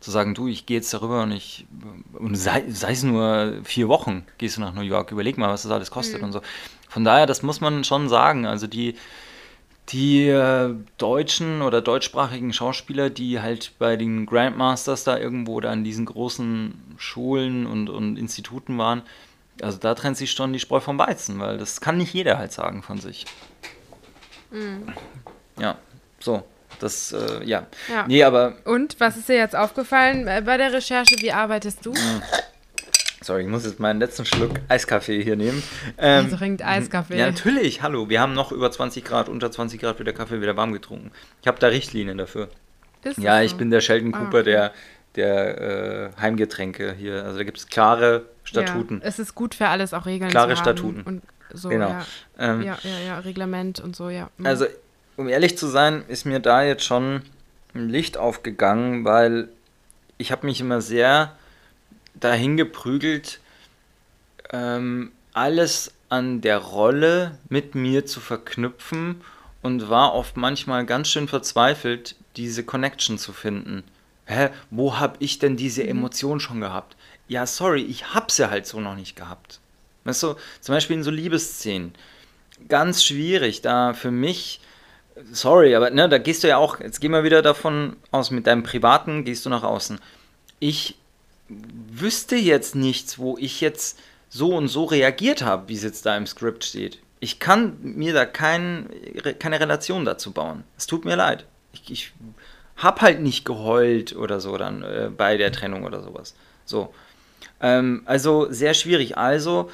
zu sagen, du, ich gehe jetzt darüber und ich, und sei, sei es nur vier Wochen, gehst du nach New York, überleg mal, was das alles kostet mhm. und so. Von daher, das muss man schon sagen. Also die, die äh, deutschen oder deutschsprachigen Schauspieler, die halt bei den Grandmasters da irgendwo da in diesen großen Schulen und, und Instituten waren, also da trennt sich schon die Spreu vom Weizen, weil das kann nicht jeder halt sagen von sich. Mhm. Ja, so. Das, äh, ja. ja. Nee, aber. Und, was ist dir jetzt aufgefallen bei der Recherche? Wie arbeitest du? Mhm. Sorry, ich muss jetzt meinen letzten Schluck Eiskaffee hier nehmen. Ähm, also trinkt Eiskaffee. Ja, natürlich. Hallo, wir haben noch über 20 Grad, unter 20 Grad wird der Kaffee wieder warm getrunken. Ich habe da Richtlinien dafür. Ist ja, ich so? bin der Sheldon ah, Cooper ah, der, der äh, Heimgetränke hier. Also da gibt es klare Statuten. Ja, es ist gut für alles auch Regeln Klare Statuten. Und so, genau. Ja. Ähm, ja, ja, ja, Reglement und so, ja. Mhm. Also, um ehrlich zu sein, ist mir da jetzt schon ein Licht aufgegangen, weil ich habe mich immer sehr dahin geprügelt, ähm, alles an der Rolle mit mir zu verknüpfen und war oft manchmal ganz schön verzweifelt, diese Connection zu finden. Hä, wo habe ich denn diese mhm. Emotion schon gehabt? Ja, sorry, ich habe sie halt so noch nicht gehabt. Weißt du, zum Beispiel in so Liebesszenen. Ganz schwierig, da für mich, sorry, aber ne, da gehst du ja auch, jetzt geh mal wieder davon aus, mit deinem Privaten gehst du nach außen. Ich wüsste jetzt nichts, wo ich jetzt so und so reagiert habe, wie es jetzt da im Skript steht. Ich kann mir da kein, keine Relation dazu bauen. Es tut mir leid. Ich, ich habe halt nicht geheult oder so dann äh, bei der Trennung oder sowas. So. Ähm, also sehr schwierig. Also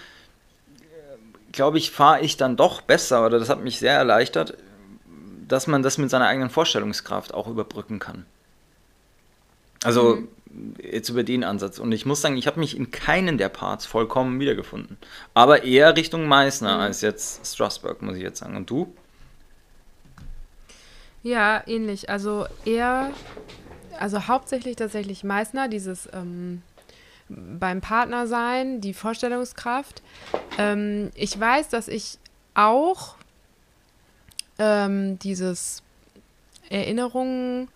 äh, glaube ich, fahre ich dann doch besser oder das hat mich sehr erleichtert, dass man das mit seiner eigenen Vorstellungskraft auch überbrücken kann. Also mhm jetzt über den Ansatz. Und ich muss sagen, ich habe mich in keinen der Parts vollkommen wiedergefunden. Aber eher Richtung Meißner mhm. als jetzt Strasbourg, muss ich jetzt sagen. Und du? Ja, ähnlich. Also eher, also hauptsächlich tatsächlich Meißner, dieses ähm, beim Partner sein, die Vorstellungskraft. Ähm, ich weiß, dass ich auch ähm, dieses Erinnerungen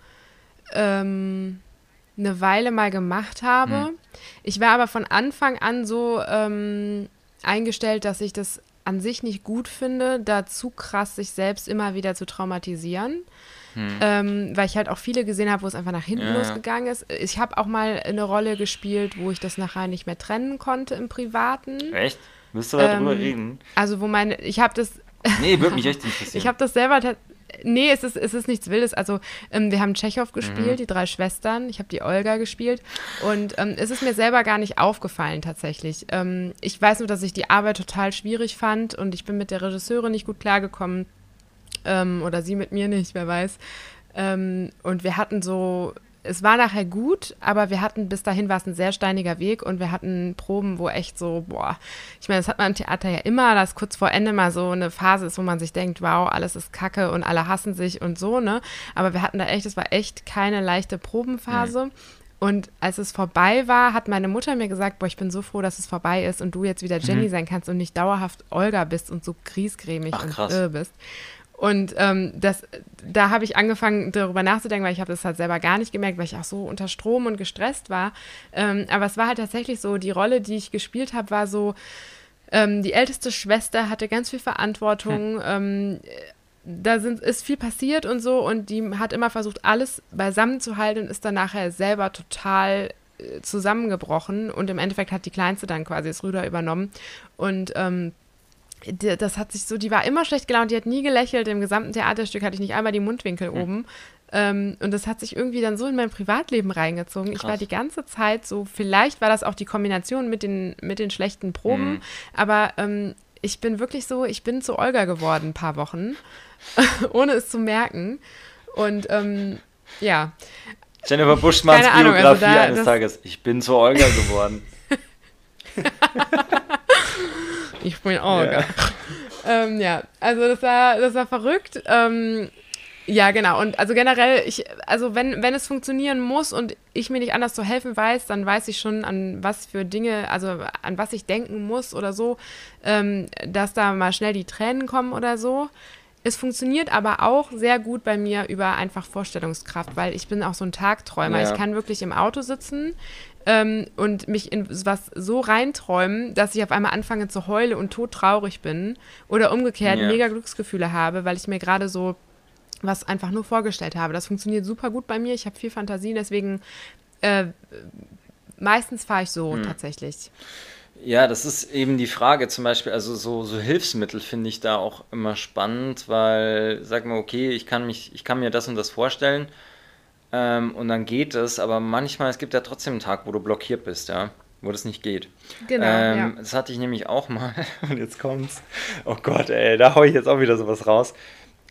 ähm, eine Weile mal gemacht habe. Hm. Ich war aber von Anfang an so ähm, eingestellt, dass ich das an sich nicht gut finde, da zu krass sich selbst immer wieder zu traumatisieren. Hm. Ähm, weil ich halt auch viele gesehen habe, wo es einfach nach hinten ja. losgegangen ist. Ich habe auch mal eine Rolle gespielt, wo ich das nachher nicht mehr trennen konnte im Privaten. Echt? Müsst du darüber ähm, reden? Also wo meine, ich habe das. nee, würde mich echt interessieren. ich habe das selber Nee, es ist, es ist nichts Wildes. Also, ähm, wir haben Tschechow gespielt, mhm. die drei Schwestern. Ich habe die Olga gespielt. Und ähm, es ist mir selber gar nicht aufgefallen, tatsächlich. Ähm, ich weiß nur, dass ich die Arbeit total schwierig fand und ich bin mit der Regisseurin nicht gut klargekommen. Ähm, oder sie mit mir nicht, wer weiß. Ähm, und wir hatten so es war nachher gut, aber wir hatten, bis dahin war es ein sehr steiniger Weg und wir hatten Proben, wo echt so, boah, ich meine, das hat man im Theater ja immer, dass kurz vor Ende mal so eine Phase ist, wo man sich denkt, wow, alles ist kacke und alle hassen sich und so, ne? Aber wir hatten da echt, es war echt keine leichte Probenphase. Mhm. Und als es vorbei war, hat meine Mutter mir gesagt, boah, ich bin so froh, dass es vorbei ist und du jetzt wieder Jenny mhm. sein kannst und nicht dauerhaft Olga bist und so griesgrämig Ach, und irre bist. Und ähm, das, da habe ich angefangen, darüber nachzudenken, weil ich habe das halt selber gar nicht gemerkt, weil ich auch so unter Strom und gestresst war. Ähm, aber es war halt tatsächlich so, die Rolle, die ich gespielt habe, war so, ähm, die älteste Schwester hatte ganz viel Verantwortung. Hm. da sind, ist viel passiert und so und die hat immer versucht, alles beisammen zu halten und ist dann nachher selber total äh, zusammengebrochen und im Endeffekt hat die Kleinste dann quasi das Rüder übernommen und ähm, das hat sich so, die war immer schlecht gelaunt, die hat nie gelächelt. Im gesamten Theaterstück hatte ich nicht einmal die Mundwinkel mhm. oben. Ähm, und das hat sich irgendwie dann so in mein Privatleben reingezogen. Krass. Ich war die ganze Zeit so, vielleicht war das auch die Kombination mit den, mit den schlechten Proben, mhm. aber ähm, ich bin wirklich so, ich bin zu Olga geworden, ein paar Wochen, ohne es zu merken. Und ähm, ja. Jennifer Buschmanns Keine Biografie also da, eines Tages. Ich bin zu Olga geworden. Ich bin Olga. Ja. ähm, ja, also das war, das war verrückt. Ähm, ja, genau. Und also generell, ich, also wenn, wenn es funktionieren muss und ich mir nicht anders zu helfen weiß, dann weiß ich schon, an was für Dinge, also an was ich denken muss oder so, ähm, dass da mal schnell die Tränen kommen oder so. Es funktioniert aber auch sehr gut bei mir über einfach Vorstellungskraft, weil ich bin auch so ein Tagträumer. Ja. Ich kann wirklich im Auto sitzen ähm, und mich in was so reinträumen, dass ich auf einmal anfange zu heulen und todtraurig bin oder umgekehrt Ja. mega Glücksgefühle habe, weil ich mir gerade so was einfach nur vorgestellt habe. Das funktioniert super gut bei mir. Ich habe viel Fantasie, deswegen äh, meistens fahre ich Hm. so tatsächlich. Ja, das ist eben die Frage zum Beispiel, also so, so Hilfsmittel finde ich da auch immer spannend, weil sag mal, okay, ich kann mich, ich kann mir das und das vorstellen ähm, und dann geht es, aber manchmal, es gibt ja trotzdem einen Tag, wo du blockiert bist, ja, wo das nicht geht. Genau, ähm, ja. Das hatte ich nämlich auch mal und jetzt kommt's. Oh Gott, ey, da hau ich jetzt auch wieder sowas raus.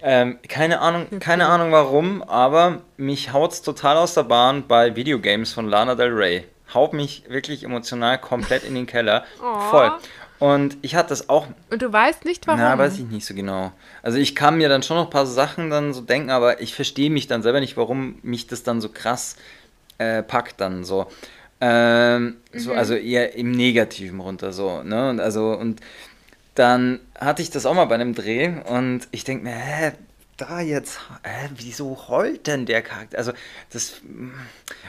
Ähm, keine Ahnung, keine Ahnung warum, aber mich haut's total aus der Bahn bei Videogames von Lana Del Rey. Haut mich wirklich emotional komplett in den Keller. Oh. Voll. Und ich hatte das auch, Und du weißt nicht, warum. na, weiß ich nicht so genau. Also ich kann mir dann schon noch ein paar Sachen dann so denken, aber ich verstehe mich dann selber nicht, warum mich das dann so krass äh, packt dann so. Ähm, so, Mhm. also eher im Negativen runter so, ne? Und also und dann hatte ich das auch mal bei einem Dreh und ich denke mir, hä, da jetzt, hä, wieso heult denn der Charakter? Also das,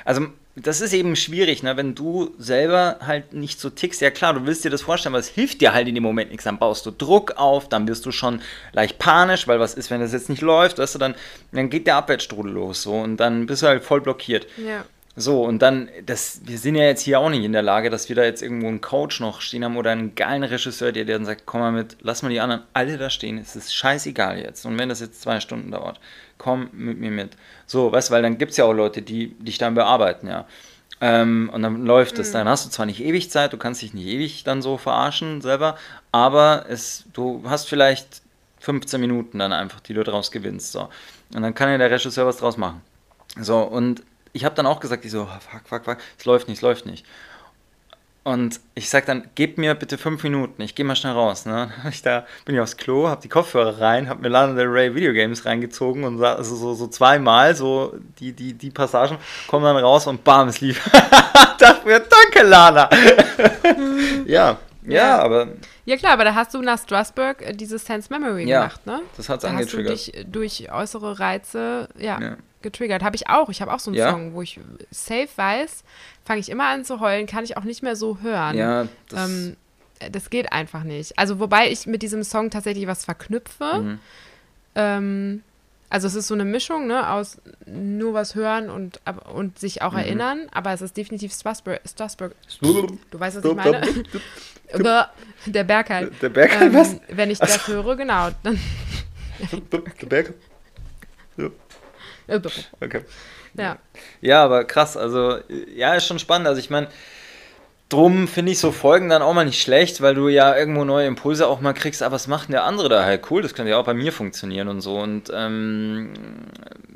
also das ist eben schwierig, ne? Wenn du selber halt nicht so tickst, ja klar, du willst dir das vorstellen, aber es hilft dir halt in dem Moment nichts. Dann baust du Druck auf, dann wirst du schon leicht panisch, weil was ist, wenn das jetzt nicht läuft, weißt du, dann, dann geht der Abwärtsstrudel los so und dann bist du halt voll blockiert. Ja. So, und dann, das, wir sind ja jetzt hier auch nicht in der Lage, dass wir da jetzt irgendwo einen Coach noch stehen haben oder einen geilen Regisseur, der, dann sagt, komm mal mit, lass mal die anderen alle da stehen, es ist scheißegal jetzt. Und wenn das jetzt zwei Stunden dauert, komm mit mir mit. So, weißt du, weil dann gibt es ja auch Leute, die dich dann bearbeiten, ja. Ähm, und dann läuft es. Dann hast du zwar nicht ewig Zeit, du kannst dich nicht ewig dann so verarschen selber, aber es, du hast vielleicht 15 Minuten dann einfach, die du draus gewinnst. So. Und dann kann ja der Regisseur was draus machen. So, und ich habe dann auch gesagt, ich so, oh, fuck, fuck, fuck, es läuft nicht, es läuft nicht. Und ich sag dann, gebt mir bitte fünf Minuten, ich gehe mal schnell raus. Ne? Ich da, bin ich aufs Klo, hab die Kopfhörer rein, hab mir Lana Del Rey Videogames reingezogen und also so, so zweimal so die, die, die Passagen kommen dann raus und bam, es lief. Dafür, danke Lana. ja, ja, aber Ja klar, aber da hast du nach Strasbourg äh, dieses Sense Memory Ja, gemacht, ne? das hat's da hast du angetriggert. dich durch äußere Reize ja, Ja. Getriggert. Habe ich auch. Ich habe auch so einen Ja? Song, wo ich safe weiß, fange ich immer an zu heulen, kann ich auch nicht mehr so hören. ja, das, ähm, äh, das geht einfach nicht. Also wobei ich mit diesem Song tatsächlich was verknüpfe. Mhm. Ähm, also es ist so eine Mischung ne, aus nur was hören und, und sich auch Mhm. erinnern, aber es ist definitiv Strasbourg. Strasbourg. Du weißt, was ich meine? Der Berg halt. Der Berg halt was? Ähm, wenn ich das höre, genau. Dann, Der Berg? Okay. ja. Ja, aber krass, also ja, ist schon spannend. Also ich meine, drum finde ich so Folgen dann auch mal nicht schlecht, weil du ja irgendwo neue Impulse auch mal kriegst, aber was macht denn der andere da halt cool? Das könnte ja auch bei mir funktionieren und so. Und ähm,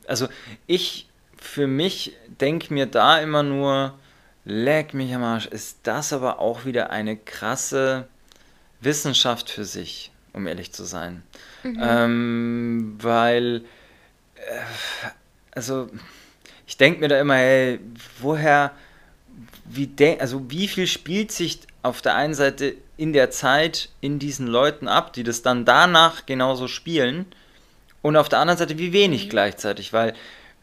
also ich für mich denke mir da immer nur, leck mich am Arsch, ist das aber auch wieder eine krasse Wissenschaft für sich, um ehrlich zu sein. Ähm, weil, äh, also ich denke mir da immer, hey, woher, wie denk, also wie viel spielt sich auf der einen Seite in der Zeit in diesen Leuten ab, die das dann danach genauso spielen, und auf der anderen Seite wie wenig gleichzeitig, weil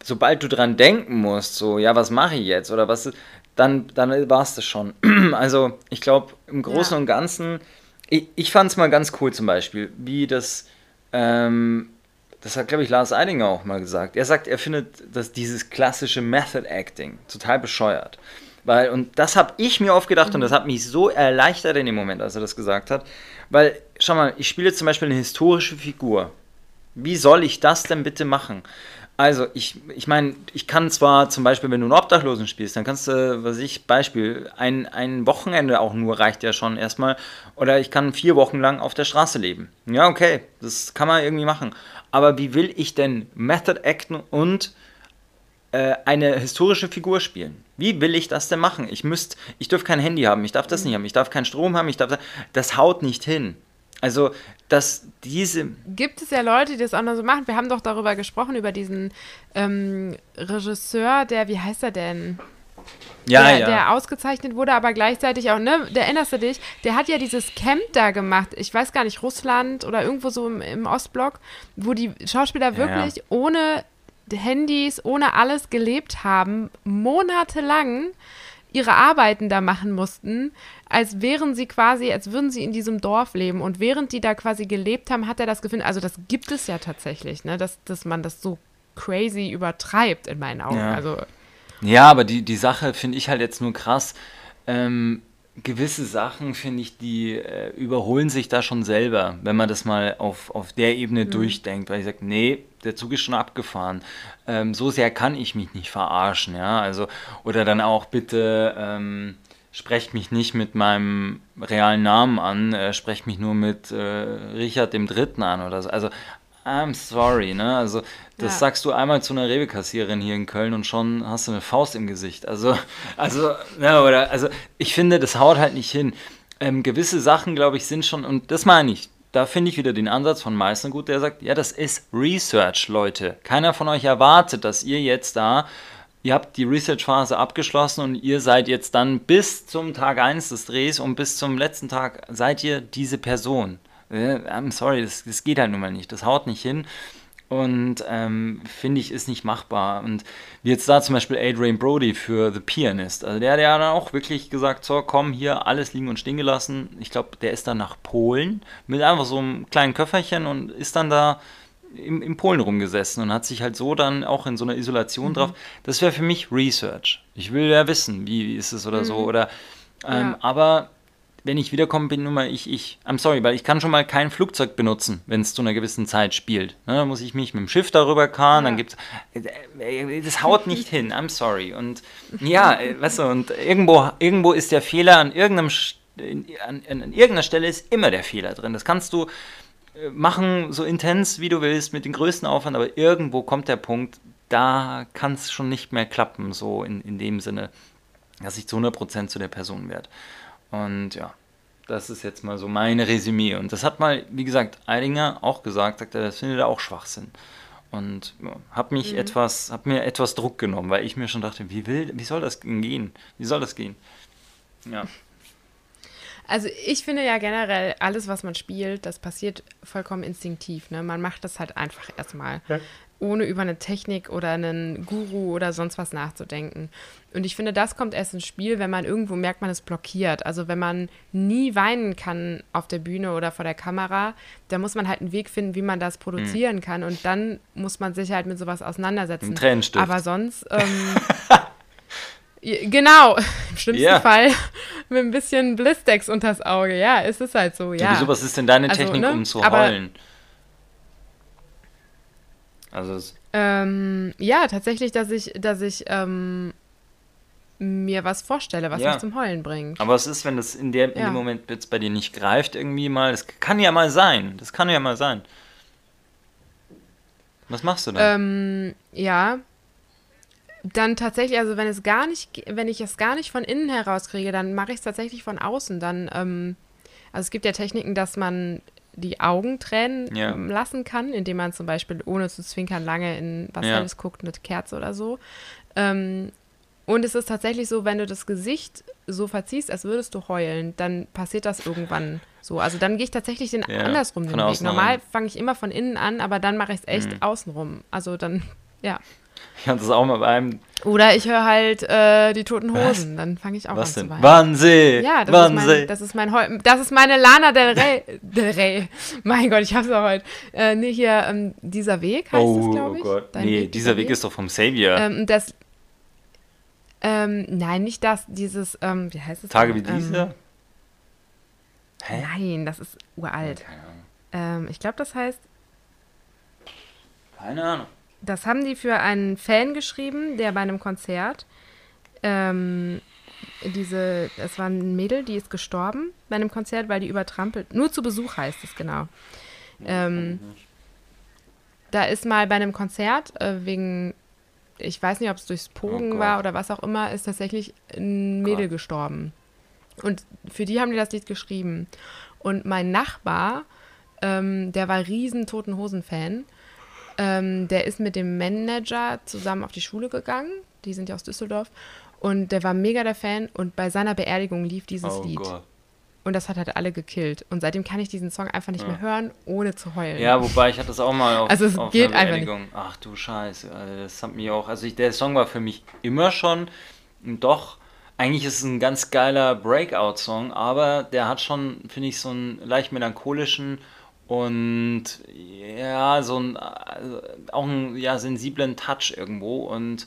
sobald du dran denken musst, so, ja, was mache ich jetzt oder was, dann, dann war es das schon. Also ich glaube, im Großen Ja. und Ganzen, ich, ich fand es mal ganz cool zum Beispiel, wie das, ähm, das hat, glaube ich, Lars Eidinger auch mal gesagt. Er sagt, er findet dass dieses klassische Method Acting total bescheuert. Weil, und das habe ich mir oft gedacht und das hat mich so erleichtert in dem Moment, als er das gesagt hat. Weil, schau mal, ich spiele zum Beispiel eine historische Figur. Wie soll ich das denn bitte machen? Also, ich, ich meine, ich kann zwar zum Beispiel, wenn du einen Obdachlosen spielst, dann kannst du, was ich, Beispiel, ein, ein Wochenende auch nur reicht ja schon erstmal. Oder ich kann vier Wochen lang auf der Straße leben. Ja, okay, das kann man irgendwie machen. Aber wie will ich denn Method acten und äh, eine historische Figur spielen? Wie will ich das denn machen? Ich müsste, ich dürfte kein Handy haben, ich darf das nicht haben, ich darf keinen Strom haben, ich darf, das haut nicht hin. Also, dass diese, Gibt es ja Leute, die das auch noch so machen. Wir haben doch darüber gesprochen, über diesen ähm, Regisseur, der, wie heißt er denn? Ja, der, ja. der ausgezeichnet wurde, aber gleichzeitig auch, ne, da erinnerst du dich, der hat ja dieses Camp da gemacht, ich weiß gar nicht, Russland oder irgendwo so im, im Ostblock, wo die Schauspieler wirklich ja. ohne Handys, ohne alles gelebt haben, monatelang ihre Arbeiten da machen mussten, als wären sie quasi, als würden sie in diesem Dorf leben. Und während die da quasi gelebt haben, hat er das Gefühl, also das gibt es ja tatsächlich, ne, dass, dass man das so crazy übertreibt in meinen Augen. Ja. Also Ja, aber die, die Sache finde ich halt jetzt nur krass. Ähm, gewisse Sachen, finde ich, die äh, überholen sich da schon selber, wenn man das mal auf, auf der Ebene durchdenkt. Weil ich sage, nee, der Zug ist schon abgefahren. Ähm, so sehr kann ich mich nicht verarschen, ja. Also, oder dann auch bitte ähm, sprecht mich nicht mit meinem realen Namen an, äh, sprecht mich nur mit äh, Richard dem Dritten an oder so. Also, I'm sorry, ne? Also, das Ja. sagst du einmal zu einer Rewe-Kassiererin hier in Köln und schon hast du eine Faust im Gesicht. Also, also, ne, oder, also, ich finde, das haut halt nicht hin. Ähm, gewisse Sachen, glaube ich, sind schon, und das meine ich, da finde ich wieder den Ansatz von Meister gut, der sagt, ja, das ist Research, Leute. Keiner von euch erwartet, dass ihr jetzt da, ihr habt die Research-Phase abgeschlossen und ihr seid jetzt dann bis zum Tag 1 des Drehs und bis zum letzten Tag seid ihr diese Person. Äh, I'm sorry, das, das geht halt nun mal nicht. Das haut nicht hin. Und ähm, finde ich, ist nicht machbar. Und wie jetzt da zum Beispiel Adrian Brody für The Pianist. Also der, der hat dann auch wirklich gesagt, so komm, hier alles liegen und stehen gelassen. Ich glaube, der ist dann nach Polen mit einfach so einem kleinen Köfferchen und ist dann da im, in Polen rumgesessen und hat sich halt so dann auch in so einer Isolation drauf. Das wäre für mich Research. Ich will ja wissen, wie, wie ist es oder so. Oder ähm, Ja. aber wenn ich wiederkomme, bin nur mal ich, ich. I'm sorry, weil ich kann schon mal kein Flugzeug benutzen, wenn es zu einer gewissen Zeit spielt. Ne, dann muss ich mich mit dem Schiff darüber karren, dann Ja. gibt's. äh, Das haut nicht hin, I'm sorry. Und ja, äh, weißt du, und irgendwo, irgendwo ist der Fehler an irgendeinem an, an, an irgendeiner Stelle ist immer der Fehler drin. Das kannst du äh, machen, so intens wie du willst, mit dem größten Aufwand, aber irgendwo kommt der Punkt, da kann es schon nicht mehr klappen, so in, in dem Sinne, dass ich zu 100% zu der Person werde. Und ja, das ist jetzt mal so meine Resümee. Und das hat mal, wie gesagt, Eidinger auch gesagt, sagt er, das findet er auch Schwachsinn. Und ja, hab mich etwas, hab mir etwas Druck genommen, weil ich mir schon dachte, wie will, wie soll das gehen? Wie soll das gehen? Ja. Also ich finde ja generell, alles, was man spielt, das passiert vollkommen instinktiv. Ne? Man macht das halt einfach erstmal, ohne über eine Technik oder einen Guru oder sonst was nachzudenken. Und ich finde, das kommt erst ins Spiel, wenn man irgendwo merkt, man ist blockiert. Also wenn man nie weinen kann auf der Bühne oder vor der Kamera, da muss man halt einen Weg finden, wie man das produzieren kann. Und dann muss man sich halt mit sowas auseinandersetzen. Ein Tränenstift. Aber sonst... Ähm, Genau, im schlimmsten Ja. Fall mit ein bisschen Blistex unters Auge. Ja, es ist halt so, ja. ja. Wieso, was ist denn deine Also, Technik, ne, um zu aber- heulen? Also, es- Ähm, ja, tatsächlich, dass ich, dass ich ähm, mir was vorstelle, was Ja. mich zum Heulen bringt. aber was ist, wenn das in, der, in Ja. dem Moment jetzt bei dir nicht greift, irgendwie mal? Das kann ja mal sein. Das kann ja mal sein. Was machst du dann? Ähm, ja. Dann tatsächlich, also wenn es gar nicht, wenn ich es gar nicht von innen herauskriege, dann mache ich es tatsächlich von außen. Dann, ähm, also es gibt ja Techniken, dass man die Augen tränen Ja. ähm, lassen kann, indem man zum Beispiel ohne zu zwinkern lange in was Ja. Helles guckt mit Kerze oder so. Ähm, und es ist tatsächlich so, wenn du das Gesicht so verziehst, als würdest du heulen, dann passiert das irgendwann so. Also dann gehe ich tatsächlich den Ja, andersrum den Weg. Normal fange ich immer von innen an, aber dann mache ich es echt Mhm. außenrum. Also dann, ja. ich hatte das auch mal bei einem. Oder ich höre halt äh, die toten Hosen, dann fange ich auch Was an zu denn? weinen. Wannsee! Ja, das ist, Wannsee! mein, das, ist mein Heu das ist meine Lana Del Rey. Del Rey. Mein Gott, ich hab's auch heute. Äh, nee, hier, ähm, dieser Weg heißt oh, es, glaube ich. oh Gott. Dein nee, Weg, dieser Weg ist doch vom Savior. Ähm, das. Ähm, nein, nicht das, dieses, ähm, wie heißt es? Tage denn? wie diese? Ähm, Hä? nein, das ist uralt. Keine Ahnung. Ähm, ich glaube, das heißt, Keine Ahnung. Das haben die für einen Fan geschrieben, der bei einem Konzert, ähm, diese, es war ein Mädel, die ist gestorben bei einem Konzert, weil die übertrampelt, nur zu Besuch heißt es genau. Ähm, da ist mal bei einem Konzert äh, wegen, ich weiß nicht, ob es durchs Pogen Oh war oder was auch immer, ist tatsächlich ein Mädel Gott. gestorben. Und für die haben die das Lied geschrieben. Und mein Nachbar, ähm, der war riesen Toten Hosen-Fan, ähm, der ist mit dem Manager zusammen auf die Schule gegangen. Die sind ja aus Düsseldorf. Und der war mega der Fan und bei seiner Beerdigung lief dieses Oh Lied. Gott. Und das hat halt alle gekillt. Und seitdem kann ich diesen Song einfach nicht Ja. mehr hören, ohne zu heulen. Ja, wobei ich hatte das auch mal auf, Also es auf geht einer einfach nicht. Beerdigung. Ach du Scheiße, also das hat mich auch. Also ich, der Song war für mich immer schon doch. Eigentlich ist es ein ganz geiler Breakout-Song, aber der hat schon, finde ich, so einen leicht melancholischen und ja, so einen, also auch einen ja, sensiblen Touch irgendwo. Und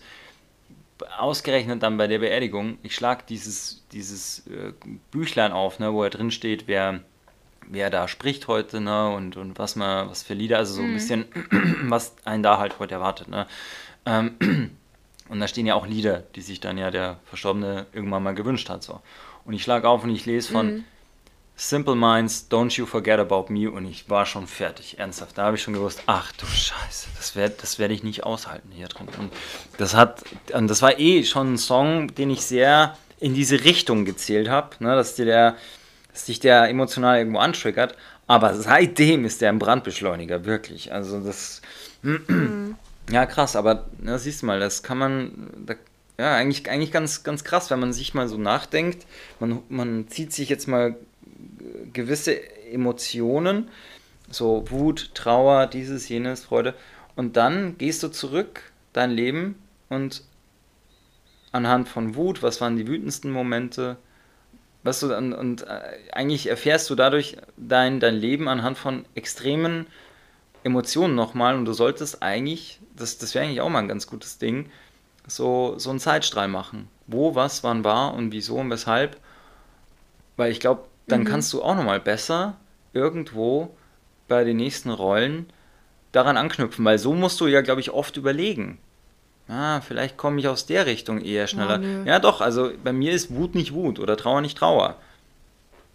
ausgerechnet dann bei der Beerdigung, ich schlag dieses, dieses äh, Büchlein auf, ne, wo er drin steht, wer, wer da spricht heute, ne, und, und was man, was für Lieder, also so ein bisschen, was einen da halt heute erwartet, ne. Ähm, und da stehen ja auch Lieder, die sich dann ja der Verstorbene irgendwann mal gewünscht hat, so. Und ich schlag auf und ich lese von Simple Minds, Don't You Forget About Me und ich war schon fertig, ernsthaft. Da habe ich schon gewusst, ach du Scheiße, das werde das werd ich nicht aushalten hier drin. Und das hat, und das war eh schon ein Song, den ich sehr in diese Richtung gezählt habe, ne, dass dir der, dass dich der emotional irgendwo antriggert. Aber seitdem ist der ein Brandbeschleuniger, wirklich. Also das, ja krass, aber na, siehst du mal, das kann man, da, ja, eigentlich, eigentlich ganz, ganz krass, wenn man sich mal so nachdenkt. Man, man zieht sich jetzt mal gewisse Emotionen, so Wut, Trauer, dieses, jenes, Freude. Und dann gehst du zurück, dein Leben, und anhand von Wut, was waren die wütendsten Momente, was du und, und äh, eigentlich erfährst du dadurch dein, dein Leben anhand von extremen Emotionen nochmal und du solltest eigentlich, das, das wäre eigentlich auch mal ein ganz gutes Ding, so, so einen Zeitstrahl machen. Wo, was, wann war und wieso und weshalb. Weil ich glaube, dann kannst du auch nochmal besser irgendwo bei den nächsten Rollen daran anknüpfen, weil so musst du ja, glaube ich, oft überlegen. Ah, vielleicht komme ich aus der Richtung eher schneller. nö. ja, doch, also bei mir ist Wut nicht Wut oder Trauer nicht Trauer.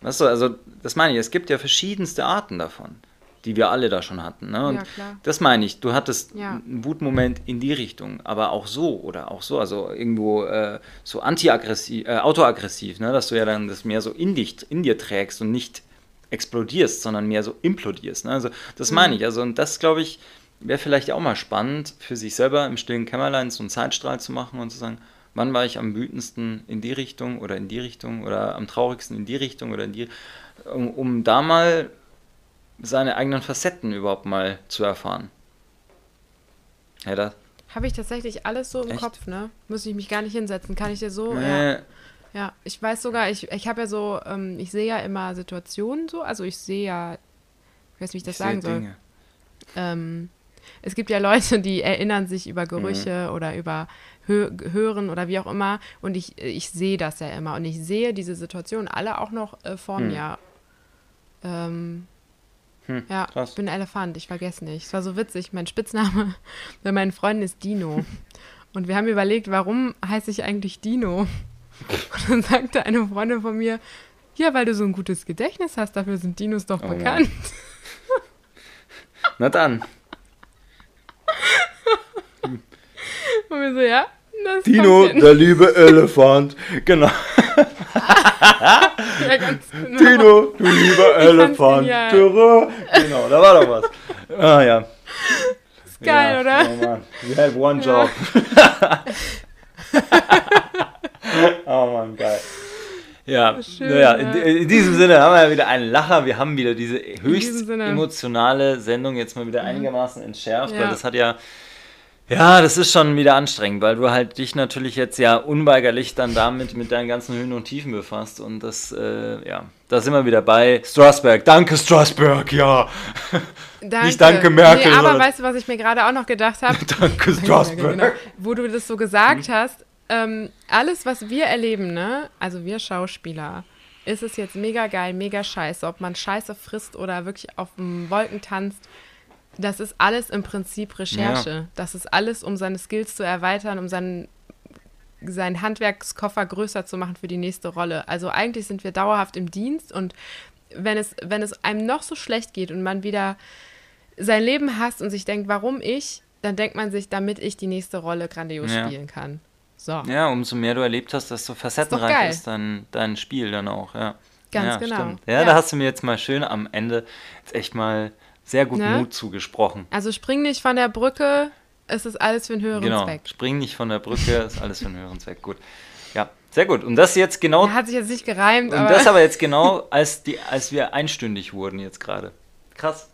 Weißt du, also das meine ich, es gibt ja verschiedenste Arten davon, die wir alle da schon hatten. Ne? Und Ja, das meine ich, du hattest Ja. einen Wutmoment in die Richtung, aber auch so oder auch so, also irgendwo äh, so anti-aggressiv, äh, autoaggressiv, ne? dass du ja dann das mehr so in dich, in dir trägst und nicht explodierst, sondern mehr so implodierst. Ne? Also das meine ich, also und das glaube ich wäre vielleicht auch mal spannend für sich selber im stillen Kämmerlein so einen Zeitstrahl zu machen und zu sagen, wann war ich am wütendsten in die Richtung oder in die Richtung oder am traurigsten in die Richtung oder in die, um, um da mal seine eigenen Facetten überhaupt mal zu erfahren. Ja, das. Habe ich tatsächlich alles so im Echt? Kopf, ne? Muss ich mich gar nicht hinsetzen. Kann ich dir so, ja. Äh, Ja, ich weiß sogar, ich, ich habe ja so, ähm, ich sehe ja immer Situationen so, also ich sehe ja, ich weiß nicht, wie ich das ich sagen soll. Ähm, es gibt ja Leute, die erinnern sich über Gerüche Mhm. oder über Hö Hören oder wie auch immer und ich, ich sehe das ja immer und ich sehe diese Situationen alle auch noch äh, vor Hm. mir. Ähm, Hm, ja, krass. ich bin Elefant, ich vergesse nicht. Es war so witzig, mein Spitzname bei meinen Freunden ist Dino. Und wir haben überlegt, warum heiße ich eigentlich Dino? Und dann sagte eine Freundin von mir, ja, weil du so ein gutes Gedächtnis hast, dafür sind Dinos doch Oh Mann. bekannt. Na dann, Und wir so, ja, das Dino, der liebe Elefant. Genau. Ja, ganz genau. Dino, du lieber Elefant. Türe. Genau, da war doch was. Ah ja. Ist geil, ja, oder? Oh Mann, you have one Ja. job. oh Mann, geil. Ja, Schön, naja, ja. in, in diesem Sinne haben wir ja wieder einen Lacher. Wir haben wieder diese höchst emotionale Sendung jetzt mal wieder einigermaßen entschärft, weil Ja. das hat ja, ja, das ist schon wieder anstrengend, weil du halt dich natürlich jetzt ja unweigerlich dann damit mit deinen ganzen Höhen und Tiefen befasst und das, äh, ja, da sind wir wieder bei Strasberg. Danke, Strasberg, ja. Danke. Nicht danke, Merkel, Nee, aber weißt du, was ich mir gerade auch noch gedacht habe? Danke, Strasberg. Genau. Wo du das so gesagt hast, ähm, alles, was wir erleben, ne, also wir Schauspieler, ist es jetzt mega geil, mega scheiße, ob man Scheiße frisst oder wirklich auf dem Wolken tanzt, das ist alles im Prinzip Recherche. Das ist alles, um seine Skills zu erweitern, um seinen, seinen Handwerkskoffer größer zu machen für die nächste Rolle. Also eigentlich sind wir dauerhaft im Dienst und wenn es, wenn es einem noch so schlecht geht und man wieder sein Leben hasst und sich denkt, warum ich, dann denkt man sich, damit ich die nächste Rolle grandios Ja. spielen kann. So, Ja, umso mehr du erlebt hast, desto facettenreich geil. ist, dein, dein Spiel dann auch, ja. Ganz ja, genau. Stimmt. Ja, Ja. da hast du mir jetzt mal schön am Ende jetzt echt mal sehr gut Ne? Mut zugesprochen. also spring nicht von der Brücke, es ist alles für einen höheren Genau, Zweck. spring nicht von der Brücke, ist alles für einen höheren Zweck. Gut. Ja, sehr gut. Und das jetzt genau. Der hat sich jetzt nicht gereimt, und aber. das aber jetzt genau, als, die, als wir einstündig wurden jetzt gerade. Krass.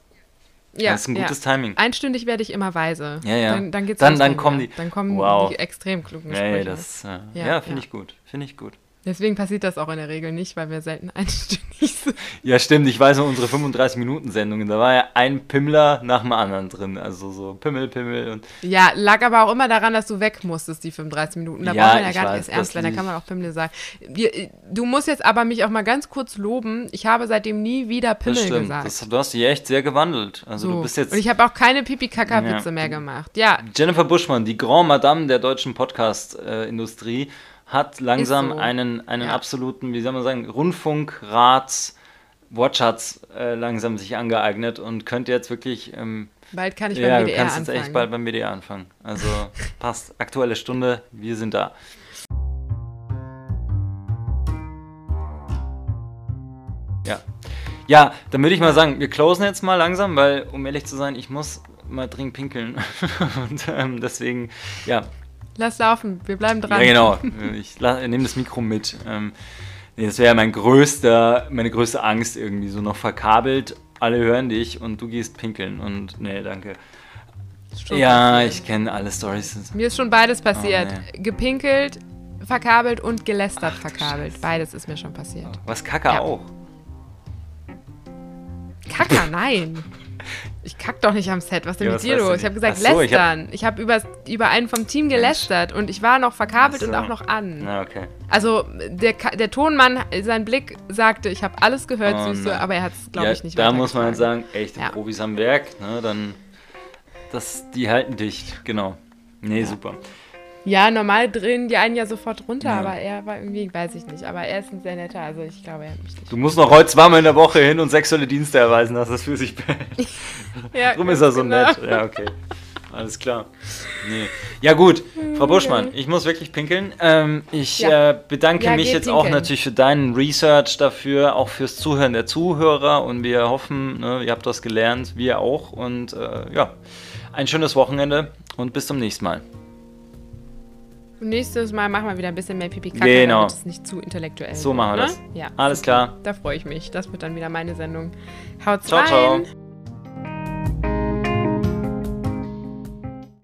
ja, das ist ein gutes ja. Timing. Einstündig werde ich immer weise. Ja, ja. Dann, dann geht's Dann- dann kommen die- Dann kommen Wow. die extrem klugen Nee, Sprüche. das, äh, ja, Ja, finde ja. ich gut. Finde ich gut. Deswegen passiert das auch in der Regel nicht, weil wir selten einstündig sind. Ja, stimmt. Ich weiß noch unsere 35-Minuten-Sendungen. Da war ja ein Pimmler nach dem anderen drin. Also so Pimmel, Pimmel und. Ja, lag aber auch immer daran, dass du weg musstest, die 35 Minuten. Da Ja, braucht man ja gar weiß, nicht erst ernst das werden, da kann man auch Pimmel sagen. Wir, Du musst jetzt aber mich auch mal ganz kurz loben. Ich habe seitdem nie wieder Das Pimmel stimmt. gesagt. Das, du hast dich echt sehr gewandelt. Also so. du bist jetzt. Und ich habe auch keine Pipi-Kaka-Witze Ja. mehr gemacht. Ja, Jennifer Buschmann, die Grand Madame der deutschen Podcast-Industrie, hat langsam so. einen, einen Ja. absoluten, wie soll man sagen, Rundfunkrats Wortschatz äh, langsam sich angeeignet und könnte jetzt wirklich, ähm, bald kann ich ja, beim du WDR kannst anfangen. jetzt echt bald beim WDR anfangen. Also passt, aktuelle Stunde, wir sind da. Ja. Ja, dann würde ich mal sagen, wir closen jetzt mal langsam, weil, um ehrlich zu sein, ich muss mal dringend pinkeln. Und ähm, deswegen, ja, Lass laufen, wir bleiben dran. ja, genau. Ich nehme das Mikro mit. Ähm, nee, das wäre mein größter, meine größte Angst irgendwie, so noch verkabelt. Alle hören dich und du gehst pinkeln. Und nee, danke. Ja, ich kenne alle Stories. Mir ist schon beides passiert. Oh, Gepinkelt, verkabelt und gelästert verkabelt. Beides ist mir schon passiert. Was Kacke Ja. auch. Kacker, nein. Ich kack doch nicht am Set. Was denn Ja, mit dir los? Ich habe gesagt, so, ich hab- lästern. Ich habe über, über einen vom Team gelästert und ich war noch verkabelt so. und auch noch an. Na, okay. Also der, der Tonmann, sein Blick sagte, ich habe alles gehört, Oh, Süße, aber er hat es, glaube ja, ich, nicht Da muss man sagen, echte Ja. Profis am Werk, ne, dann, das, die halten dicht, genau. Nee, super. Ja, normal drehen die einen ja sofort runter, Ja. aber er war irgendwie, weiß ich nicht. Aber er ist ein sehr netter, also ich glaube, er hat mich nicht. Du musst noch heute zweimal in der Woche hin und sexuelle Dienste erweisen, dass das für sich. Ja, Drum ist er so genau. nett. Ja, okay. Alles klar. Nee. Ja, gut. Frau Buschmann, ich muss wirklich pinkeln. Ähm, ich Ja. äh, bedanke Ja, mich jetzt auch pinkeln. natürlich für deinen Research dafür, auch fürs Zuhören der Zuhörer. Und wir hoffen, ne, ihr habt das gelernt, wir auch. Und äh, ja, ein schönes Wochenende und bis zum nächsten Mal. Und nächstes Mal machen wir wieder ein bisschen mehr pipi kaka Genau. damit es nicht zu intellektuell So machen wir ne? das. Ja. Alles klar. Da freue ich mich. Das wird dann wieder meine Sendung. Haut's Ciao, ciao. rein.